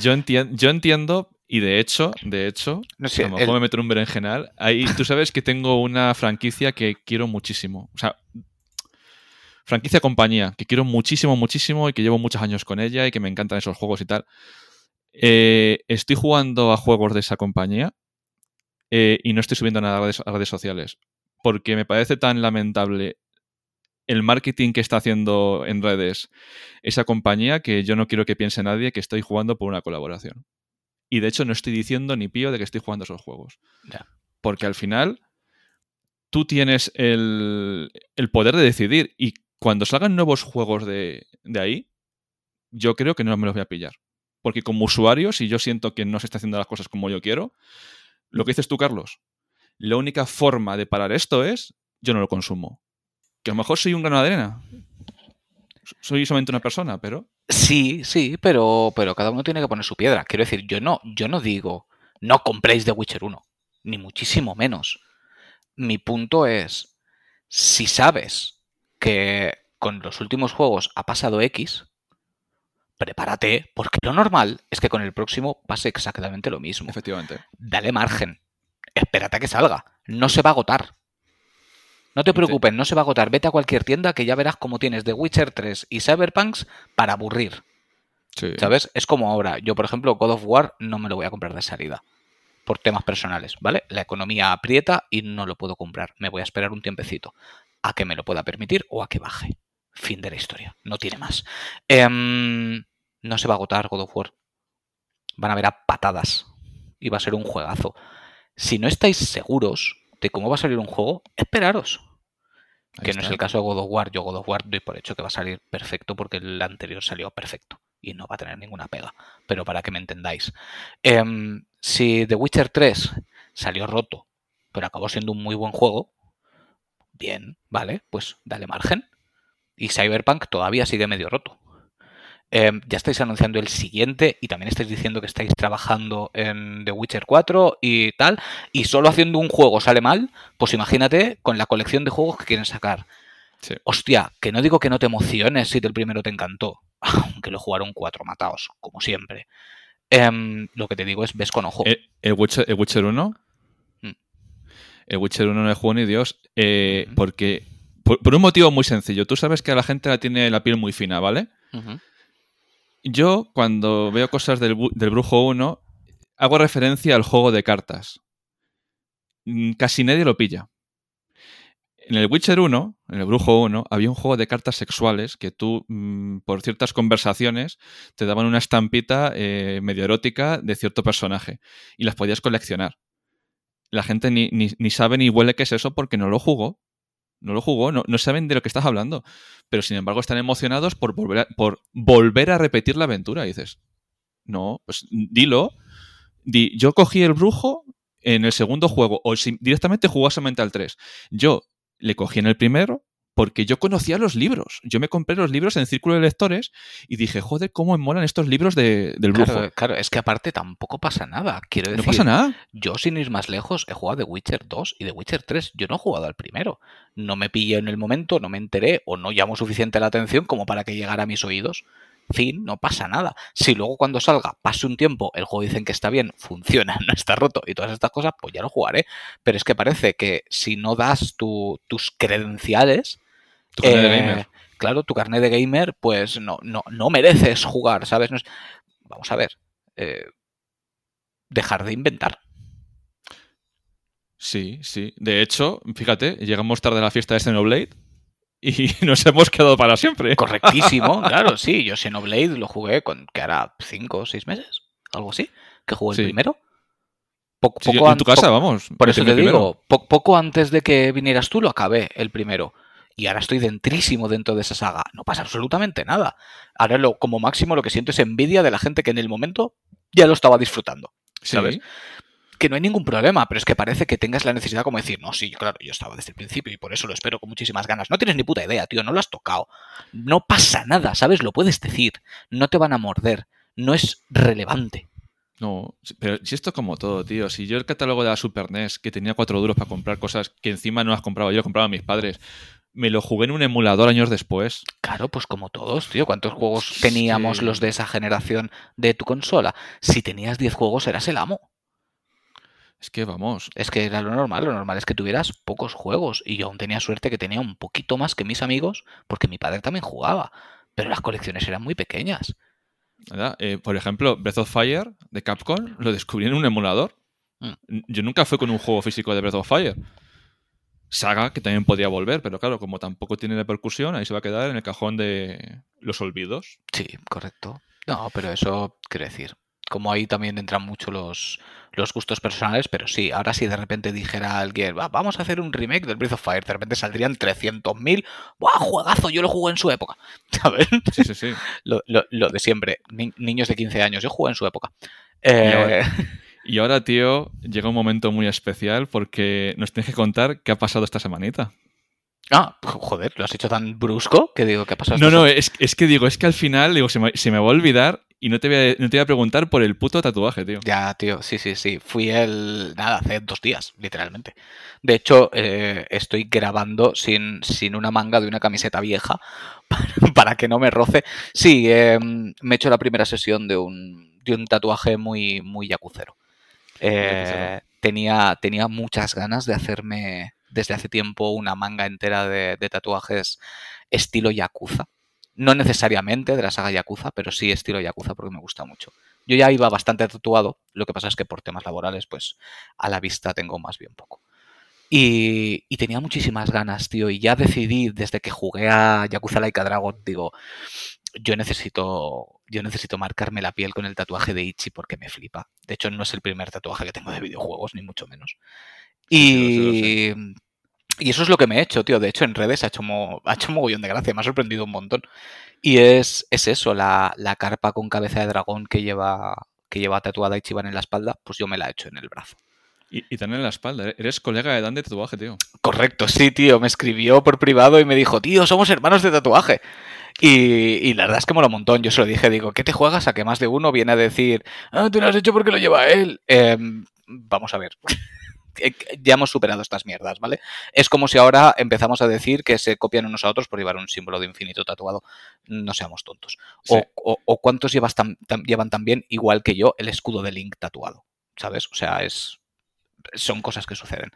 [SPEAKER 1] yo, entien- yo entiendo y de hecho, de hecho,
[SPEAKER 2] No sé,
[SPEAKER 1] a lo mejor
[SPEAKER 2] el-
[SPEAKER 1] me meto en un berenjenal. Ahí, tú sabes que tengo una franquicia que quiero muchísimo. O sea, franquicia compañía, que quiero muchísimo, muchísimo y que llevo muchos años con ella y que me encantan esos juegos y tal. Eh, estoy jugando a juegos de esa compañía eh, y no estoy subiendo nada a redes, a redes sociales porque me parece tan lamentable el marketing que está haciendo en redes esa compañía que yo no quiero que piense nadie que estoy jugando por una colaboración. Y de hecho no estoy diciendo ni pío de que estoy jugando esos juegos. Porque al final tú tienes el, el poder de decidir y cuando salgan nuevos juegos de, de ahí, yo creo que no me los voy a pillar. Porque como usuario, si yo siento que no se está haciendo las cosas como yo quiero, lo que dices tú, Carlos, la única forma de parar esto es yo no lo consumo. Que a lo mejor soy un grano de arena. Soy solamente una persona, pero
[SPEAKER 2] Sí, sí, pero, pero cada uno tiene que poner su piedra. Quiero decir, yo no, yo no digo no compréis The Witcher 1, ni muchísimo menos. Mi punto es, si sabes que con los últimos juegos ha pasado X, prepárate, porque lo normal es que con el próximo pase exactamente lo mismo.
[SPEAKER 1] efectivamente.
[SPEAKER 2] Dale margen. Espérate a que salga. No se va a agotar. No te preocupes, no se va a agotar. Vete a cualquier tienda que ya verás cómo tienes The Witcher 3 y Cyberpunks para aburrir.
[SPEAKER 1] Sí.
[SPEAKER 2] ¿Sabes? Es como ahora. Yo, por ejemplo, God of War no me lo voy a comprar de salida. Por temas personales, ¿vale? La economía aprieta y no lo puedo comprar. Me voy a esperar un tiempecito. A que me lo pueda permitir o a que baje. Fin de la historia. No tiene más. Em, no se va a agotar God of War. Van a ver a patadas. Y va a ser un juegazo. Si no estáis seguros de cómo va a salir un juego, esperaros.
[SPEAKER 1] Ahí
[SPEAKER 2] Que no es el caso de God of War. Yo God of War doy por hecho que va a salir perfecto porque el anterior salió perfecto y no va a tener ninguna pega. Pero para que me entendáis. Em, si The Witcher 3 salió roto, pero acabó siendo un muy buen juego, bien, vale, pues dale margen. Y Cyberpunk todavía sigue medio roto. Em, ya estáis anunciando el siguiente y también estáis diciendo que estáis trabajando en The Witcher 4 y tal, y solo haciendo un juego sale mal, pues imagínate con la colección de juegos que quieren sacar.
[SPEAKER 1] Sí.
[SPEAKER 2] Hostia, que no digo que no te emociones si el primero te encantó, aunque lo jugaron cuatro matados, como siempre. Em, lo que te digo es, ves con ojo.
[SPEAKER 1] El, el Witcher, el Witcher 1.
[SPEAKER 2] Mm.
[SPEAKER 1] El Witcher 1 no es juego ni Dios. eh. Porque. Por, por un motivo muy sencillo. Tú sabes que a la gente la tiene la piel muy fina, ¿vale?
[SPEAKER 2] Ujú.
[SPEAKER 1] Yo, cuando veo cosas del, del Brujo 1, hago referencia al juego de cartas. Mm, Casi nadie lo pilla. En el Witcher 1, en el Brujo 1, había un juego de cartas sexuales que tú, mm, por ciertas conversaciones, te daban una estampita eh, medio erótica de cierto personaje y las podías coleccionar. La gente ni, ni- ni sabe ni huele qué es eso porque no lo jugó. No lo jugó, no, no saben de lo que estás hablando. Pero sin embargo están emocionados por volver a, por volver a repetir la aventura. Dices, no, pues dilo. Di, yo cogí el brujo en el segundo juego, o si directamente jugó solamente al 3. Yo le cogí en el primero porque yo conocía los libros. Yo me compré los libros en Círculo de Lectores y dije, joder, cómo me molan estos libros de- del brujo.
[SPEAKER 2] Claro, claro, es que aparte tampoco pasa nada. Quiero
[SPEAKER 1] no
[SPEAKER 2] decir,
[SPEAKER 1] pasa nada.
[SPEAKER 2] yo sin ir más lejos he jugado The Witcher 2 y The Witcher 3. Yo no he jugado al primero. No me pillé en el momento, no me enteré o no llamó suficiente la atención como para que llegara a mis oídos. Fin, no pasa nada. Si luego cuando salga pase un tiempo, el juego dicen que está bien, funciona, no está roto y todas estas cosas, pues ya lo jugaré. Pero es que parece que si no das tu- tus credenciales,
[SPEAKER 1] Tu carnet de
[SPEAKER 2] eh,
[SPEAKER 1] gamer.
[SPEAKER 2] Claro, tu carnet de gamer, pues no, no, no mereces jugar, ¿sabes? No es- vamos a ver, eh, dejar de inventar.
[SPEAKER 1] Sí, sí. De hecho, fíjate, llegamos tarde a la fiesta de Xenoblade y nos hemos quedado para siempre.
[SPEAKER 2] Correctísimo, claro, sí. Yo Xenoblade lo jugué con, que hará cinco o seis meses, algo así, que jugué
[SPEAKER 1] Sí.
[SPEAKER 2] el primero. Poco,
[SPEAKER 1] Sí,
[SPEAKER 2] poco
[SPEAKER 1] yo- en tu casa, vamos.
[SPEAKER 2] Por eso te
[SPEAKER 1] primero.
[SPEAKER 2] digo, po- poco antes de que vinieras tú lo acabé el primero. Y ahora estoy dentrísimo dentro de esa saga. No pasa absolutamente nada. Ahora lo, como máximo lo que siento es envidia de la gente que en el momento ya lo estaba disfrutando.
[SPEAKER 1] Sí.
[SPEAKER 2] ¿sabes? Que no hay ningún problema, pero es que parece que tengas la necesidad como decir, no, sí, claro, yo estaba desde el principio y por eso lo espero con muchísimas ganas. No tienes ni puta idea, tío, no lo has tocado. No pasa nada, ¿sabes? Lo puedes decir. No te van a morder. No es relevante.
[SPEAKER 1] No, pero si esto es como todo, tío. Si yo el catálogo de la Super NES, que tenía cuatro duros para comprar cosas que encima no las compraba yo, compraba mis padres, me lo jugué en un emulador años después.
[SPEAKER 2] Claro, pues como todos, tío. ¿Cuántos juegos teníamos
[SPEAKER 1] Sí.
[SPEAKER 2] los de esa generación de tu consola? Si tenías 10 juegos, eras el amo.
[SPEAKER 1] Es que vamos.
[SPEAKER 2] Es que era lo normal. Lo normal es que tuvieras pocos juegos. Y yo aún tenía suerte que tenía un poquito más que mis amigos, porque mi padre también jugaba. Pero las colecciones eran muy pequeñas.
[SPEAKER 1] Eh, por ejemplo, Breath of Fire de Capcom lo descubrí en un emulador.
[SPEAKER 2] Mm.
[SPEAKER 1] Yo nunca fui con un juego físico de Breath of Fire. Saga, que también podía volver, pero claro, como tampoco tiene repercusión, ahí se va a quedar en el cajón de los olvidos.
[SPEAKER 2] Sí, correcto. No, pero eso quiero decir. Como ahí también entran mucho los, los gustos personales, pero sí, ahora si de repente dijera alguien, "Va, vamos a hacer un remake del Breath of Fire, de repente saldrían 300.000, ¡buah, juegazo! Yo lo jugué en su época. ¿Sabes?
[SPEAKER 1] Sí, sí, sí.
[SPEAKER 2] Lo, lo- lo de siempre, ni- niños de 15 años, yo jugué en su época. Eh,
[SPEAKER 1] Y ahora, tío, llega un momento muy especial porque nos tienes que contar qué ha pasado esta semanita.
[SPEAKER 2] Ah, joder, lo has hecho tan brusco que digo, ¿qué ha pasado?
[SPEAKER 1] No, no, es, es que digo, es que al final digo, se me, se me va a olvidar y no te, voy a, no te voy a preguntar por el puto tatuaje, tío.
[SPEAKER 2] Ya, tío, sí, sí, sí. Fui el. Nada, hace dos días, literalmente. De hecho, eh, estoy grabando sin, sin una manga de una camiseta vieja para, para que no me roce. Sí, eh, me he hecho la primera sesión de un, de un tatuaje muy, muy yakucero. Eh, tenía, tenía muchas ganas de hacerme desde hace tiempo una manga entera de, de tatuajes estilo yakuza. No necesariamente de la saga Yakuza, pero sí estilo Yakuza porque me gusta mucho. Yo ya iba bastante tatuado, lo que pasa es que por temas laborales, pues a la vista tengo más bien poco. Y, y tenía muchísimas ganas, tío, y ya decidí desde que jugué a Yakuza Laika Dragon, digo, yo necesito, yo necesito marcarme la piel con el tatuaje de Ichi porque me flipa. De hecho, no es el primer tatuaje que tengo de videojuegos, ni mucho menos.
[SPEAKER 1] Sí, sé, lo
[SPEAKER 2] Y, y eso es lo que me he hecho, tío. De hecho, en redes ha hecho, mo- ha hecho mogollón de gracia, me ha sorprendido un montón. Y es, es eso, la, la carpa con cabeza de dragón que lleva, que lleva tatuada Ichiban en la espalda, pues yo me la he hecho en el brazo.
[SPEAKER 1] Y, y también en la espalda. ¿eh? Eres colega de Dan de tatuaje, tío.
[SPEAKER 2] Correcto, sí, tío. Me escribió por privado y me dijo, tío, somos hermanos de tatuaje. Y, y la verdad es que mola un montón. Yo se lo dije, digo, ¿qué te juegas a que más de uno viene a decir, ah, tú lo has hecho porque lo lleva él? Em, vamos a ver. Eh, ya hemos superado estas mierdas, ¿vale? Es como si ahora empezamos a decir que se copian unos a otros por llevar un símbolo de infinito tatuado. No seamos tontos.
[SPEAKER 1] Sí.
[SPEAKER 2] O, o- o cuántos llevas tam- tam- llevan también, igual que yo, el escudo de Link tatuado. ¿Sabes? O sea, es. Son cosas que suceden.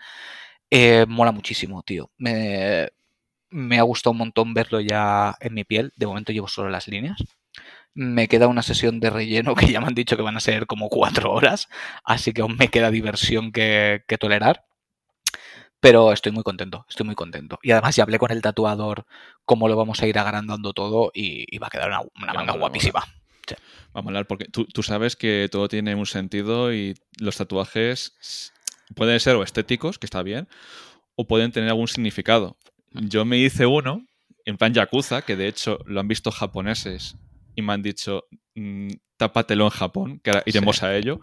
[SPEAKER 2] Eh, mola muchísimo, tío. Me, me ha gustado un montón verlo ya en mi piel. De momento llevo solo las líneas. Me queda una sesión de relleno que ya me han dicho que van a ser como cuatro horas. Así que aún me queda diversión que, que tolerar. Pero estoy muy contento, estoy muy contento. Y además ya hablé con el tatuador cómo lo vamos a ir agrandando todo y, y va a quedar una, una manga guapísima.
[SPEAKER 1] Va a molar porque tú, tú sabes que todo tiene un sentido y los tatuajes pueden ser o estéticos, que está bien, o pueden tener algún significado. Yo me hice uno en plan Yakuza, que de hecho lo han visto japoneses y me han dicho, mm, tápatelo en Japón, que ahora iremos
[SPEAKER 2] Sí.
[SPEAKER 1] a ello.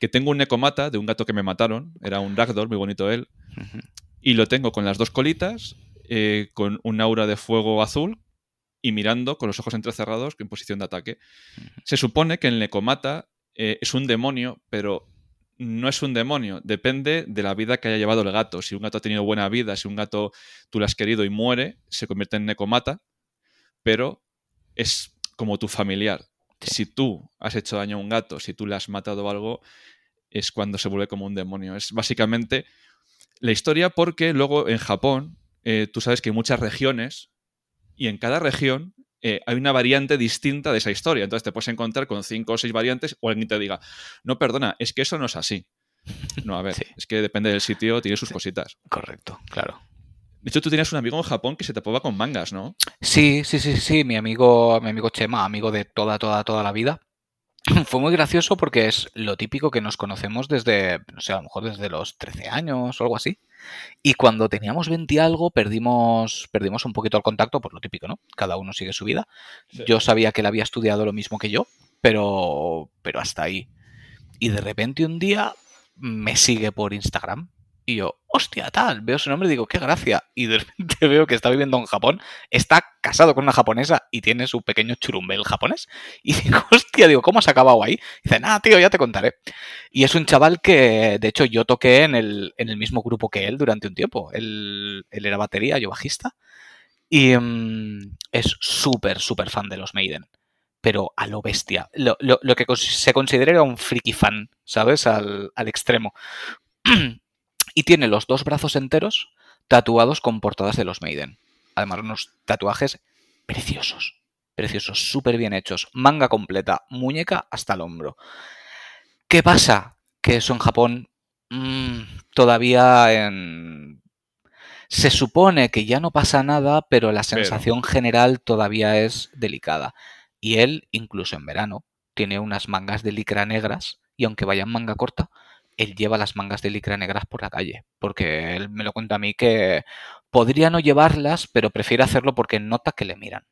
[SPEAKER 1] Que tengo un Nekomata de un gato que me mataron, era un ragdoll, muy bonito él, y lo tengo con las dos colitas, eh, con un aura de fuego azul y mirando con los ojos entrecerrados en posición de ataque. Se supone que el Nekomata eh, es un demonio, pero no es un demonio. Depende de la vida que haya llevado el gato. Si un gato ha tenido buena vida, si un gato tú lo has querido y muere, se convierte en Nekomata, pero es como tu familiar.
[SPEAKER 2] Sí.
[SPEAKER 1] Si tú has hecho daño a un gato, si tú le has matado algo, es cuando se vuelve como un demonio. Es básicamente la historia porque luego en Japón, eh, tú sabes que hay muchas regiones y en cada región eh, hay una variante distinta de esa historia. Entonces te puedes encontrar con cinco o seis variantes o alguien te diga, no, perdona, es que eso no es así. No, a ver, es que depende del sitio, tiene sus cositas.
[SPEAKER 2] Correcto, claro.
[SPEAKER 1] De hecho, tú tenías un amigo en Japón que se te tapaba con mangas, ¿no?
[SPEAKER 2] Sí, sí, sí, sí, mi amigo, mi amigo Chema, amigo de toda, toda, toda la vida. Fue muy gracioso porque es lo típico que nos conocemos desde, no sé, a lo mejor desde los 13 años o algo así. Y cuando teníamos 20 y algo, perdimos, perdimos un poquito el contacto, por lo típico, ¿no? Cada uno sigue su vida. Yo sabía que él había estudiado lo mismo que yo, pero, pero hasta ahí. Y de repente un día me sigue por Instagram y yo, hostia, tal, veo su nombre y digo, qué gracia. Y de repente veo que está viviendo en Japón, está casado con una japonesa y tiene su pequeño churumbel japonés. Y digo, hostia, digo, ¿cómo has acabado ahí? Dice, nada, tío, ya te contaré. Y es un chaval que, de hecho, yo toqué en el, en el mismo grupo que él durante un tiempo. Él, él era batería, yo bajista. Y mm, es súper, súper fan de los Maiden. Pero a lo bestia. Lo, lo, lo que se considera un friki fan, ¿sabes? Al, al extremo. y tiene los dos brazos enteros tatuados con portadas de los Maiden. Además, unos tatuajes preciosos, preciosos, súper bien hechos. Manga completa, muñeca hasta el hombro. ¿Qué pasa? Que eso en Japón mmm, todavía en... Se supone que ya no pasa nada, pero la sensación pero... general todavía es delicada. Y él, incluso en verano, tiene unas mangas de licra negras y aunque vaya en manga corta, él lleva las mangas de licra negras por la calle, porque él me lo cuenta a mí que podría no llevarlas, pero prefiere hacerlo porque nota que le miran.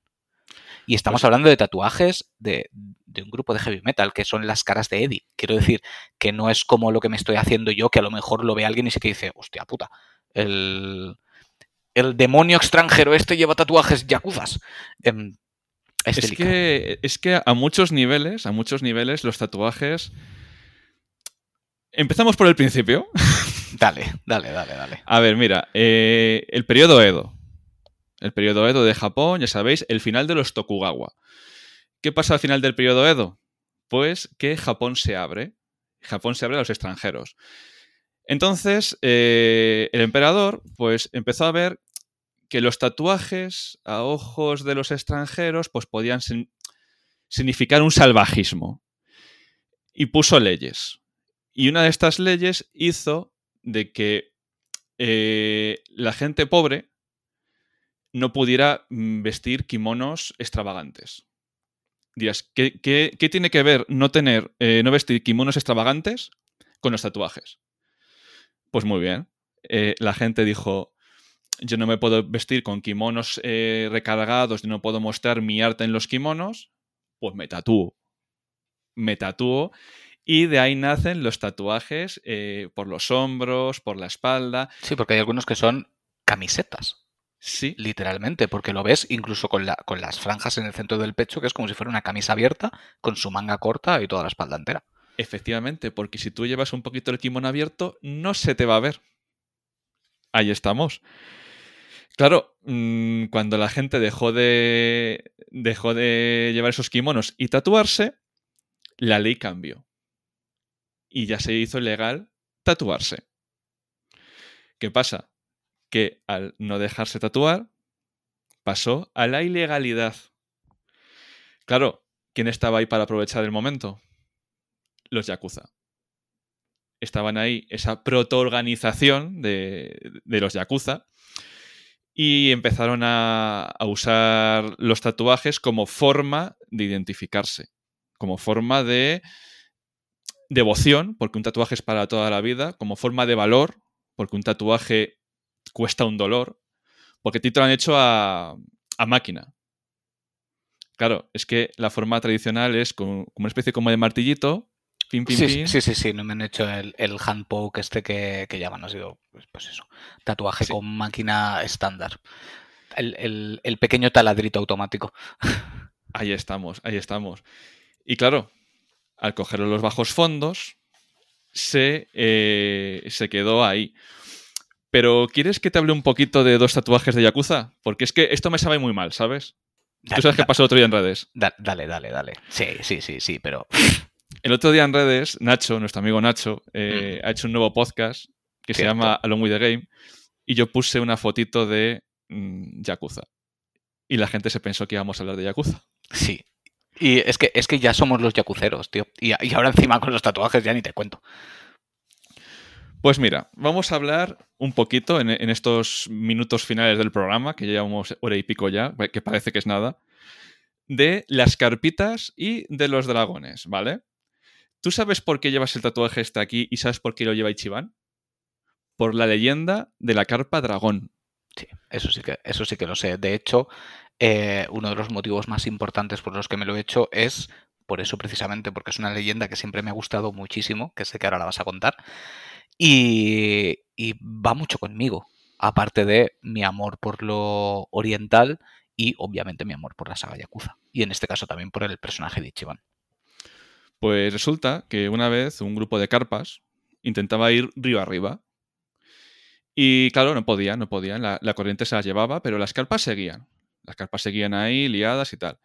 [SPEAKER 2] Y estamos pues... hablando de tatuajes de, de, un grupo de heavy metal, que son las caras de Eddie. Quiero decir que no es como lo que me estoy haciendo yo, que a lo mejor lo ve alguien y se que dice, hostia puta, el, el demonio extranjero este lleva tatuajes yacuzas. Eh,
[SPEAKER 1] es, es que, es que a muchos niveles, a muchos niveles, los tatuajes Empezamos por el principio.
[SPEAKER 2] Dale, dale, dale, dale.
[SPEAKER 1] A ver, mira, eh, el periodo Edo. El periodo Edo de Japón, ya sabéis, el final de los Tokugawa. ¿Qué pasa al final del periodo Edo? Pues que Japón se abre. Japón se abre a los extranjeros. Entonces, eh, el emperador, pues empezó a ver que los tatuajes a ojos de los extranjeros, pues podían sin significar un salvajismo. Y puso leyes. Y una de estas leyes hizo de que eh, la gente pobre no pudiera mm, vestir kimonos extravagantes. Dirás, ¿qué, qué, qué tiene que ver no tener, eh, no vestir kimonos extravagantes con los tatuajes? Pues muy bien. Eh, la gente dijo, yo no me puedo vestir con kimonos recargados, no puedo mostrar mi arte en los kimonos, pues me tatúo. Me tatúo y de ahí nacen los tatuajes eh, por los hombros, por la espalda.
[SPEAKER 2] Sí, porque hay algunos que son camisetas.
[SPEAKER 1] Sí.
[SPEAKER 2] Literalmente, porque lo ves incluso con, la, con las franjas en el centro del pecho, que es como si fuera una camisa abierta, con su manga corta y toda la espalda entera.
[SPEAKER 1] Efectivamente, porque si tú llevas un poquito el kimono abierto, no se te va a ver. Ahí estamos. Claro, mmm, cuando la gente dejó de, dejó de llevar esos kimonos y tatuarse, la ley cambió y ya se hizo legal tatuarse. ¿Qué pasa? Que al no dejarse tatuar, pasó a la ilegalidad. Claro, ¿quién estaba ahí para aprovechar el momento? Los Yakuza. Estaban ahí esa protoorganización de, de los Yakuza y empezaron a, a, usar los tatuajes como forma de identificarse, como forma de devoción, porque un tatuaje es para toda la vida, como forma de valor, porque un tatuaje cuesta un dolor, porque a ti te lo han hecho a, a máquina. Claro, es que la forma tradicional es como, como una especie como de martillito, pim, pim,
[SPEAKER 2] sí,
[SPEAKER 1] pim.
[SPEAKER 2] Sí, sí, sí, no me han hecho el, el hand poke este que, que llaman, ha sido, pues, pues eso, tatuaje sí. con máquina estándar. El, el, el pequeño taladrito automático.
[SPEAKER 1] Ahí estamos, ahí estamos. Y claro, al coger los bajos fondos, se, eh, se quedó ahí. Pero ¿quieres que te hable un poquito de dos tatuajes de Yakuza? Porque es que esto me sabe muy mal, ¿sabes? Dale, Tú sabes qué pasó el otro día en redes.
[SPEAKER 2] Dale, dale, dale. Sí, sí, sí, sí, pero...
[SPEAKER 1] El otro día en redes, Nacho, nuestro amigo Nacho, eh, mm. ha hecho un nuevo podcast que Cierto. se llama Along with the Game y yo puse una fotito de mmm, Yakuza. y la gente se pensó que íbamos a hablar de Yakuza.
[SPEAKER 2] Sí. Y es que, es que ya somos los yakuceros, tío. Y, y ahora encima con los tatuajes ya ni te cuento.
[SPEAKER 1] Pues mira, vamos a hablar un poquito en, en, estos minutos finales del programa, que ya llevamos hora y pico ya, que parece que es nada, de las carpitas y de los dragones, ¿vale? ¿Tú sabes por qué llevas el tatuaje este aquí y sabes por qué lo lleva Ichiban? Por la leyenda de la carpa dragón.
[SPEAKER 2] Sí, eso sí que, eso sí que lo sé. De hecho, eh, uno de los motivos más importantes por los que me lo he hecho es por eso precisamente, porque es una leyenda que siempre me ha gustado muchísimo, que sé que ahora la vas a contar. Y, va mucho conmigo, aparte de mi amor por lo oriental y obviamente mi amor por la saga Yakuza. Y en este caso también por el personaje de Ichiban.
[SPEAKER 1] Pues resulta que una vez un grupo de carpas intentaba ir río arriba. Y claro, no podían, no podían. La, la, corriente se las llevaba, pero las carpas seguían. Las carpas seguían ahí, liadas y tal.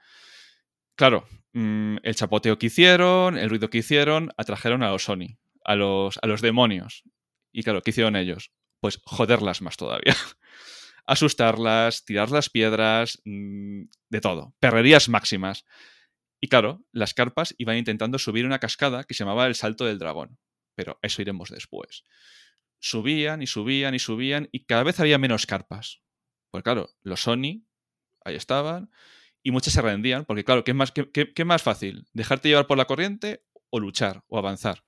[SPEAKER 1] Claro, mmm, el chapoteo que hicieron, el ruido que hicieron, atrajeron a los Sony a los, a los demonios. Y claro, ¿qué hicieron ellos? Pues joderlas más todavía. Asustarlas, tirar las piedras, mmm, de todo. Perrerías máximas. Y claro, las carpas iban intentando subir una cascada que se llamaba el Salto del Dragón. Pero eso iremos después. Subían y subían y subían y cada vez había menos carpas. Pues claro, los Sony ahí estaban y muchas se rendían porque claro, ¿qué es más, qué, qué, qué más fácil? ¿Dejarte llevar por la corriente o luchar o avanzar?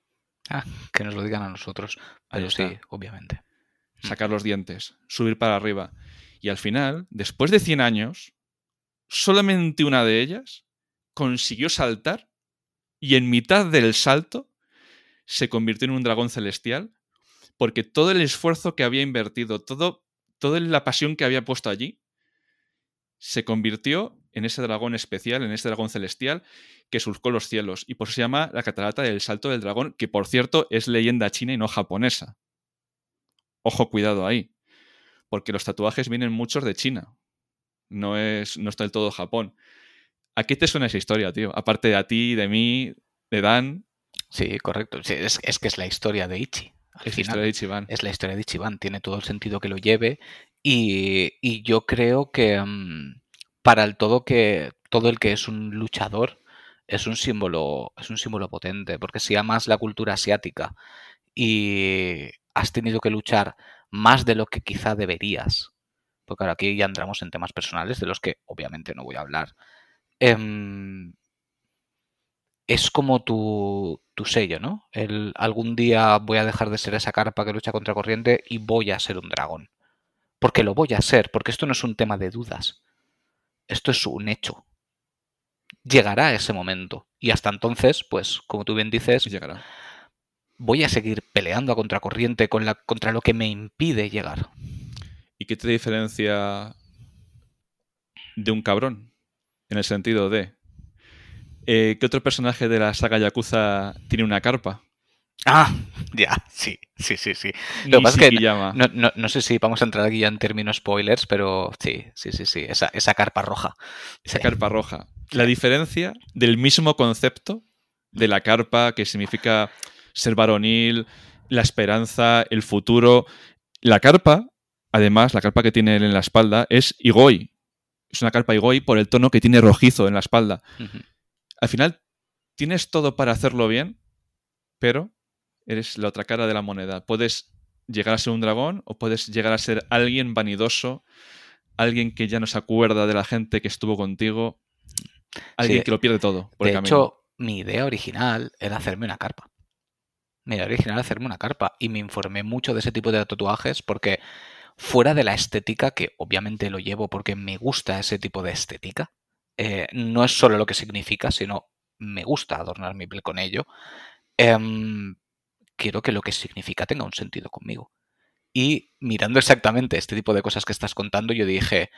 [SPEAKER 2] Ah, que nos lo digan a nosotros. Pero sí, obviamente.
[SPEAKER 1] Sacar los dientes, subir para arriba. Y al final, después de 100 años, solamente una de ellas consiguió saltar y en mitad del salto se convirtió en un dragón celestial porque todo el esfuerzo que había invertido, todo, toda la pasión que había puesto allí, se convirtió en ese dragón especial, en ese dragón celestial que surcó los cielos. Y por eso se llama la catarata del salto del dragón, que por cierto es leyenda china y no japonesa. Ojo, cuidado ahí. Porque los tatuajes vienen muchos de China. No, es, no está del todo Japón. ¿A qué te suena esa historia, tío? Aparte de a ti, de mí, de Dan.
[SPEAKER 2] Sí, correcto. Sí, es, es, que es la historia de Ichi.
[SPEAKER 1] Al es final, la historia de Ichiban.
[SPEAKER 2] Es la historia de Ichiban. Tiene todo el sentido que lo lleve. Y, yo creo que um, para el todo que todo el que es un luchador es un símbolo es un símbolo potente porque si amas la cultura asiática y has tenido que luchar más de lo que quizá deberías porque ahora aquí ya entramos en temas personales de los que obviamente no voy a hablar eh, es como tu, tu sello, ¿no? El, algún día voy a dejar de ser esa carpa que lucha contra corriente y voy a ser un dragón. Porque lo voy a ser, porque esto no es un tema de dudas. Esto es un hecho. Llegará ese momento. Y hasta entonces, pues, como tú bien dices,
[SPEAKER 1] llegará.
[SPEAKER 2] Voy a seguir peleando a contracorriente con la, contra lo que me impide llegar.
[SPEAKER 1] ¿Y qué te diferencia de un cabrón? En el sentido de. Eh, ¿Qué otro personaje de la saga Yakuza tiene una carpa?
[SPEAKER 2] Ah, ya, sí, sí, sí, sí. Lo que pasa es que no, no, no, sé si vamos a entrar aquí ya en términos spoilers, pero sí, sí, sí, sí, esa, esa carpa roja.
[SPEAKER 1] Esa sí. carpa roja. La diferencia del mismo concepto de la carpa que significa ser varonil, la esperanza, el futuro. La carpa, además, la carpa que tiene él en la espalda es Igoi. Es una carpa Igoi por el tono que tiene rojizo en la espalda. Uh -huh. Al final, tienes todo para hacerlo bien, pero eres la otra cara de la moneda. Puedes llegar a ser un dragón o puedes llegar a ser alguien vanidoso, alguien que ya no se acuerda de la gente que estuvo contigo, alguien sí, que lo pierde todo.
[SPEAKER 2] Por de el hecho, mi idea original era hacerme una carpa. Mi idea original era hacerme una carpa y me informé mucho de ese tipo de tatuajes porque fuera de la estética, que obviamente lo llevo porque me gusta ese tipo de estética, eh, no es solo lo que significa, sino me gusta adornar mi piel con ello. Eh, quiero que lo que significa tenga un sentido conmigo. Y mirando exactamente este tipo de cosas que estás contando, yo dije,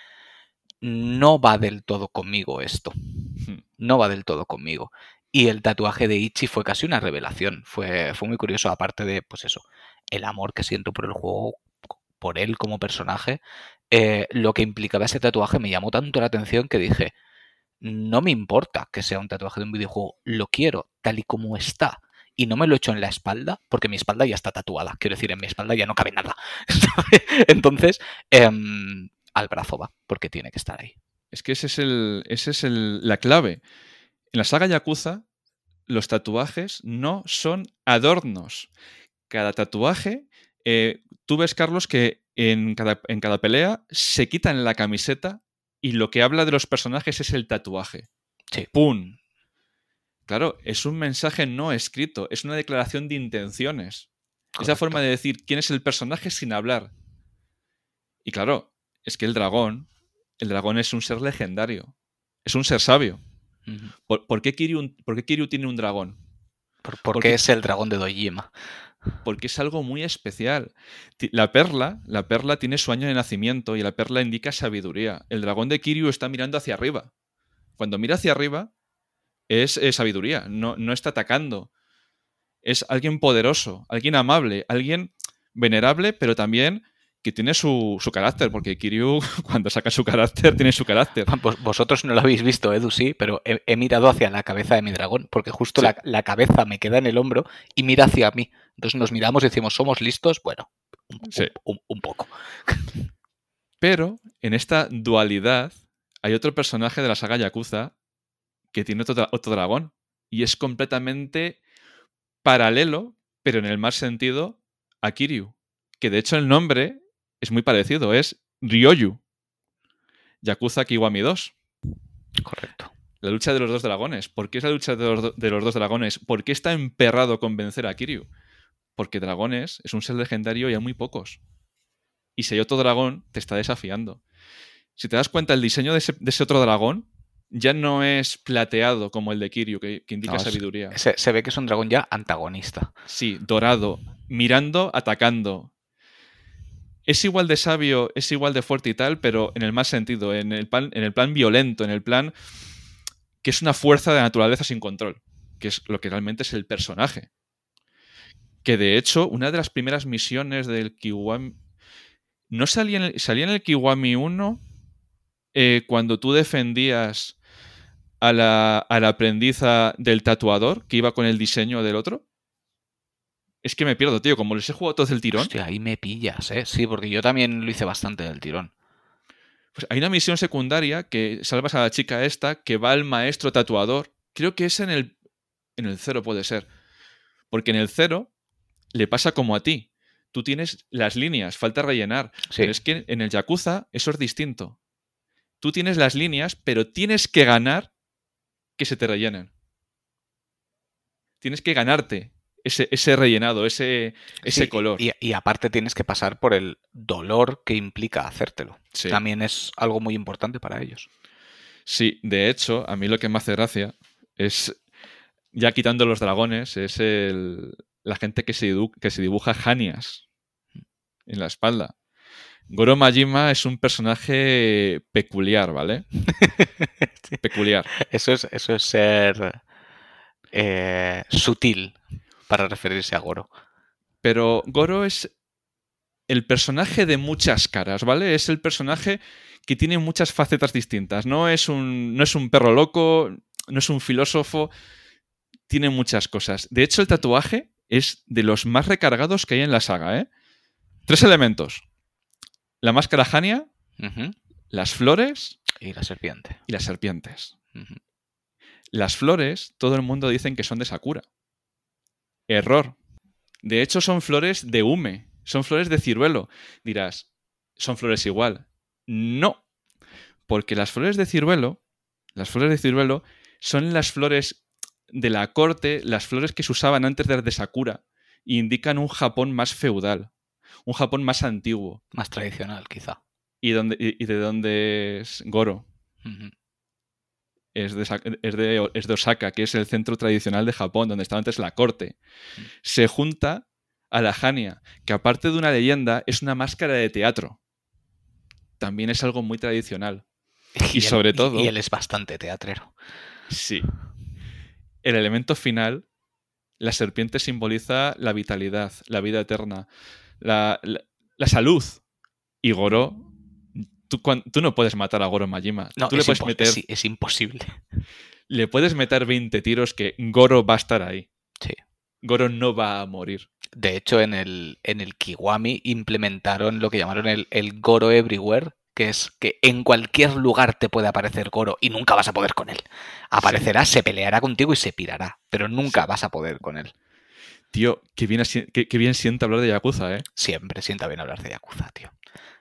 [SPEAKER 2] no va del todo conmigo esto. No va del todo conmigo. Y el tatuaje de Ichi fue casi una revelación. Fue, fue muy curioso, aparte de, pues eso, el amor que siento por el juego, por él como personaje. Eh, lo que implicaba ese tatuaje me llamó tanto la atención que dije, no me importa que sea un tatuaje de un videojuego, lo quiero tal y como está y no me lo he hecho en la espalda, porque mi espalda ya está tatuada. Quiero decir, en mi espalda ya no cabe nada. Entonces, eh, al brazo va, porque tiene que estar ahí.
[SPEAKER 1] Es que ese es el, ese es el, la clave. En la saga Yakuza, los tatuajes no son adornos. Cada tatuaje, eh, tú ves, Carlos, que en cada, en cada pelea se quitan la camiseta y lo que habla de los personajes es el tatuaje.
[SPEAKER 2] Sí.
[SPEAKER 1] ¡Pum! Claro, es un mensaje no escrito, es una declaración de intenciones. Esa forma de decir quién es el personaje sin hablar. Y claro, es que el dragón, el dragón es un ser legendario, es un ser sabio. ¿Por, por qué, Kiryu, por qué Kiryu tiene un dragón?
[SPEAKER 2] Por-
[SPEAKER 1] Porque-
[SPEAKER 2] porque es el dragón de Dojima.
[SPEAKER 1] Porque es algo muy especial. La perla, la perla tiene su año de nacimiento y la perla indica sabiduría. El dragón de Kiryu está mirando hacia arriba. Cuando mira hacia arriba es eh, sabiduría, no, no está atacando. Es alguien poderoso, alguien amable, alguien venerable, pero también que tiene su, su carácter, porque Kiryu cuando saca su carácter tiene su carácter.
[SPEAKER 2] Vos- Vosotros no lo habéis visto, Edu, sí, pero he, he mirado hacia la cabeza de mi dragón, porque justo
[SPEAKER 1] Sí.
[SPEAKER 2] la, la cabeza me queda en el hombro y mira hacia mí. Entonces nos miramos y decimos, ¿somos listos? Bueno, un, un-
[SPEAKER 1] Sí.
[SPEAKER 2] un- un poco.
[SPEAKER 1] Pero en esta dualidad hay otro personaje de la saga Yakuza que tiene otro, otro dragón y es completamente paralelo, pero en el más sentido, a Kiryu. Que de hecho el nombre es muy parecido, es Ryoyu. Yakuza Kiwami 2.
[SPEAKER 2] Correcto.
[SPEAKER 1] La lucha de los dos dragones. ¿Por qué es la lucha de los, de los dos dragones? ¿Por qué está emperrado con vencer a Kiryu? Porque dragones es un ser legendario y hay muy pocos. Y si hay otro dragón, te está desafiando. Si te das cuenta, el diseño de ese, de ese otro dragón ya no es plateado como el de Kiryu, que, que indica
[SPEAKER 2] No,
[SPEAKER 1] sabiduría.
[SPEAKER 2] Se, se ve que es un dragón ya antagonista.
[SPEAKER 1] Sí, dorado, mirando, atacando. Es igual de sabio, es igual de fuerte y tal, pero en el más sentido, en el plan, en el plan violento, en el plan que es una fuerza de naturaleza sin control, que es lo que realmente es el personaje. Que de hecho, una de las primeras misiones del Kiwami. ¿No salía en el, salía en el Kiwami 1 eh, cuando tú defendías a la, a la aprendiza del tatuador que iba con el diseño del otro? Es que me pierdo, tío. Como les he jugado todo el tirón,
[SPEAKER 2] Hostia, ahí me pillas, ¿eh? Sí, porque yo también lo hice bastante del tirón.
[SPEAKER 1] pues hay una misión secundaria que salvas a la chica esta que va al maestro tatuador. Creo que es en el. En el cero puede ser. Porque en el cero le pasa como a ti. Tú tienes las líneas, falta rellenar.
[SPEAKER 2] Sí.
[SPEAKER 1] Pero es que en el Yakuza eso es distinto. Tú tienes las líneas, pero tienes que ganar que se te rellenen. Tienes que ganarte ese, ese rellenado, ese, ese
[SPEAKER 2] Sí,
[SPEAKER 1] color.
[SPEAKER 2] Y, y aparte tienes que pasar por el dolor que implica hacértelo.
[SPEAKER 1] Sí.
[SPEAKER 2] También es algo muy importante para ellos.
[SPEAKER 1] Sí, de hecho, a mí lo que me hace gracia es, ya quitando los dragones, es el, la gente que se, que se dibuja Hanias en la espalda. Goro Majima es un personaje peculiar, ¿vale?
[SPEAKER 2] Sí.
[SPEAKER 1] Peculiar.
[SPEAKER 2] Eso es, eso es ser eh, sutil para referirse a Goro.
[SPEAKER 1] Pero Goro es el personaje de muchas caras, ¿vale? Es el personaje que tiene muchas facetas distintas. No es un, no es un perro loco, no es un filósofo, tiene muchas cosas. De hecho, el tatuaje es de los más recargados que hay en la saga, ¿eh? Tres elementos. La máscara Hania, las flores
[SPEAKER 2] Y la serpiente.
[SPEAKER 1] y las serpientes. Las flores, todo el mundo dicen que son de Sakura. Error. De hecho, son flores de hume, son flores de ciruelo. Dirás, ¿son flores igual? No. Porque las flores de ciruelo, las flores de ciruelo, son las flores de la corte, las flores que se usaban antes de las de Sakura, y indican un Japón más feudal, un Japón más antiguo,
[SPEAKER 2] Más tradicional, quizá.
[SPEAKER 1] y, donde, y- y de donde es Goro. Es de, es, de, es de Osaka, que es el centro tradicional de Japón, donde estaba antes la corte. Se junta a la Hania, que aparte de una leyenda, es una máscara de teatro. También es algo muy tradicional. Y
[SPEAKER 2] él-
[SPEAKER 1] sobre todo-
[SPEAKER 2] Y él es bastante teatrero.
[SPEAKER 1] Sí. El elemento final, la serpiente simboliza la vitalidad, la vida eterna, la, la- la salud. Y Goro, tú, cuan- tú no puedes matar a Goro Majima.
[SPEAKER 2] No,
[SPEAKER 1] tú le
[SPEAKER 2] es,
[SPEAKER 1] puedes
[SPEAKER 2] impo-
[SPEAKER 1] meter
[SPEAKER 2] es- es imposible.
[SPEAKER 1] le puedes meter 20 tiros que Goro va a estar ahí.
[SPEAKER 2] Sí.
[SPEAKER 1] Goro no va a morir.
[SPEAKER 2] De hecho, en el, en el Kiwami implementaron lo que llamaron el, el Goro Everywhere, que es que en cualquier lugar te puede aparecer Goro y nunca vas a poder con él. Aparecerá, se peleará contigo y se pirará, pero nunca vas a poder con él.
[SPEAKER 1] Tío, qué bien, qué, bien siente hablar de Yakuza, ¿eh?
[SPEAKER 2] Siempre sienta bien hablar de Yakuza, tío.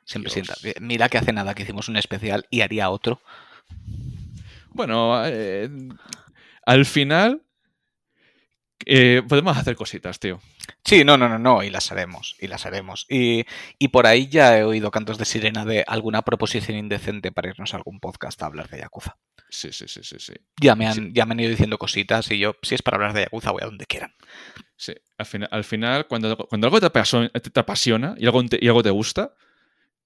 [SPEAKER 2] Siempre sienta. Mira que hace nada que hicimos un especial y haría otro.
[SPEAKER 1] Bueno, eh, al final eh, podemos hacer cositas, tío.
[SPEAKER 2] Sí, no, no, no, no, y las haremos, y las haremos. Y, por ahí ya he oído cantos de sirena de alguna proposición indecente para irnos a algún podcast a hablar de Yakuza.
[SPEAKER 1] Sí, sí, sí, sí, sí.
[SPEAKER 2] Ya me han, Ya me han ido diciendo cositas y yo, si es para hablar de Yakuza, voy a donde quieran.
[SPEAKER 1] Sí, al final, al final cuando, cuando algo te apasiona, y, algo y algo te gusta,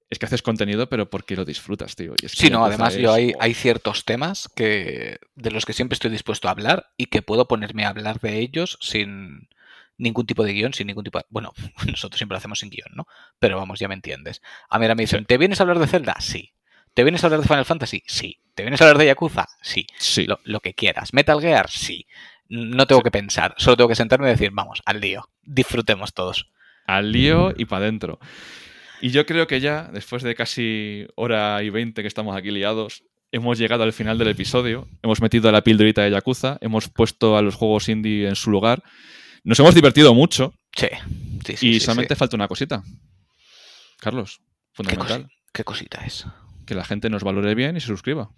[SPEAKER 1] es que haces contenido, pero porque lo disfrutas, tío.
[SPEAKER 2] sí, no, además yo hay, hay ciertos temas que de los que siempre estoy dispuesto a hablar y que puedo ponerme a hablar de ellos sin ningún tipo de guion, sin ningún tipo de... Bueno, nosotros siempre lo hacemos sin guion, ¿no? Pero vamos, ya me entiendes. A mí ahora me dicen, ¿te vienes a hablar de Zelda? Sí. ¿Te vienes a hablar de Final Fantasy? Sí. ¿Te vienes a hablar de Yakuza? Sí.
[SPEAKER 1] Sí.
[SPEAKER 2] Lo, que quieras. ¿Metal Gear? Sí. No tengo que pensar, solo tengo que sentarme y decir, vamos, al lío. Disfrutemos todos.
[SPEAKER 1] Al lío y para adentro. Y yo creo que ya, después de casi hora y veinte que estamos aquí liados, hemos llegado al final del episodio. Hemos metido a la pildorita de Yakuza, hemos puesto a los juegos indie en su lugar. Nos hemos divertido mucho.
[SPEAKER 2] Sí, sí, sí
[SPEAKER 1] Y solamente falta una cosita. Carlos, fundamental.
[SPEAKER 2] ¿Qué, cosita es?
[SPEAKER 1] Que la gente nos valore bien y se suscriba.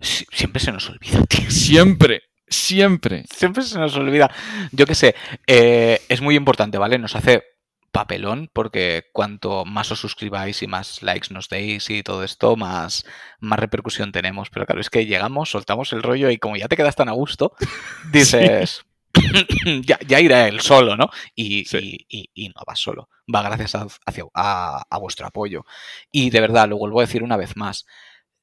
[SPEAKER 2] siempre se nos olvida, tío.
[SPEAKER 1] Siempre. Siempre.
[SPEAKER 2] Siempre se nos olvida. Yo qué sé, eh, es muy importante, ¿vale? Nos hace papelón porque cuanto más os suscribáis y más likes nos deis y todo esto, más, más repercusión tenemos. Pero claro, es que llegamos, soltamos el rollo y como ya te quedas tan a gusto, dices, ya, ya, irá él solo, ¿no? Y, y, no va solo, va gracias a, a vuestro apoyo. Y de verdad, lo vuelvo a decir una vez más,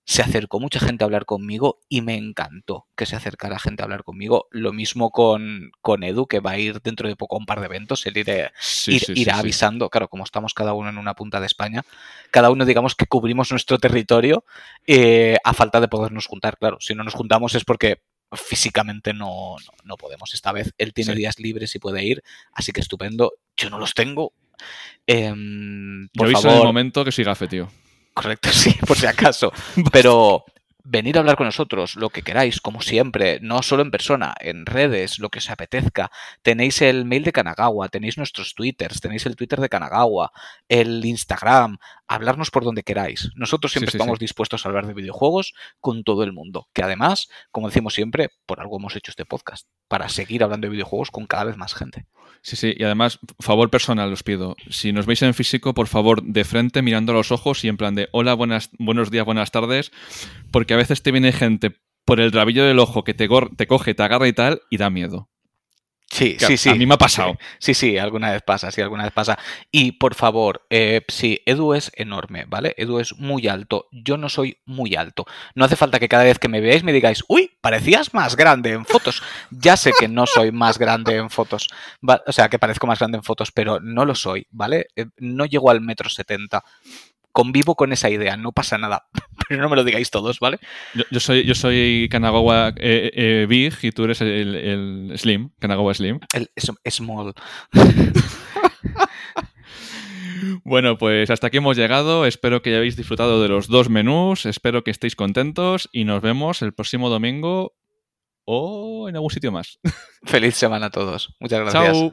[SPEAKER 2] se acercó mucha gente a hablar conmigo y me encantó que se acercara gente a hablar conmigo. Lo mismo con, con Edu, que va a ir dentro de poco a un par de eventos. Él irá avisando, claro, como estamos cada uno en una punta de España, cada uno digamos que cubrimos nuestro territorio eh, a falta de podernos juntar. Claro, si no nos juntamos es porque físicamente no, no, podemos esta vez. Él tiene días libres y puede ir, así que estupendo. Yo no los tengo. Eh,
[SPEAKER 1] por Yo favor, el momento que soy gafe, tío.
[SPEAKER 2] Correcto, sí, por si acaso. Pero venir a hablar con nosotros, lo que queráis, como siempre, no solo en persona, en redes, lo que os apetezca. Tenéis el mail de Kanagawa, tenéis nuestros twitters, tenéis el Twitter de Kanagawa, el Instagram, hablarnos por donde queráis. Nosotros siempre estamos dispuestos a hablar de videojuegos con todo el mundo, que además, como decimos siempre, por algo hemos hecho este podcast, para seguir hablando de videojuegos con cada vez más gente.
[SPEAKER 1] Sí, sí, y además, favor personal os pido. Si nos veis en físico, por favor, de frente, mirando a los ojos y en plan de hola, buenas, buenos días, buenas tardes, porque a veces te viene gente por el rabillo del ojo que te, te coge, te agarra y tal, y da miedo.
[SPEAKER 2] Sí, sí, sí.
[SPEAKER 1] A mí me ha pasado.
[SPEAKER 2] Sí, sí, alguna vez pasa, sí, alguna vez pasa. Y por favor, eh, sí, Edu es enorme, ¿vale? Edu es muy alto. Yo no soy muy alto. No hace falta que cada vez que me veáis me digáis, uy, parecías más grande en fotos. Ya sé que no soy más grande en fotos. O sea, que parezco más grande en fotos, pero no lo soy, ¿vale? Eh, no llego al metro setenta convivo con esa idea, no pasa nada. Pero no me lo digáis todos, ¿vale?
[SPEAKER 1] Yo, soy, yo soy Kanagawa eh, eh, Big y tú eres el, Slim, Kanagawa Slim.
[SPEAKER 2] El Small.
[SPEAKER 1] Bueno, pues hasta aquí hemos llegado. Espero que hayáis disfrutado de los dos menús. Espero que estéis contentos y nos vemos el próximo domingo o en algún sitio más.
[SPEAKER 2] Feliz semana a todos. Muchas gracias.
[SPEAKER 1] Chao.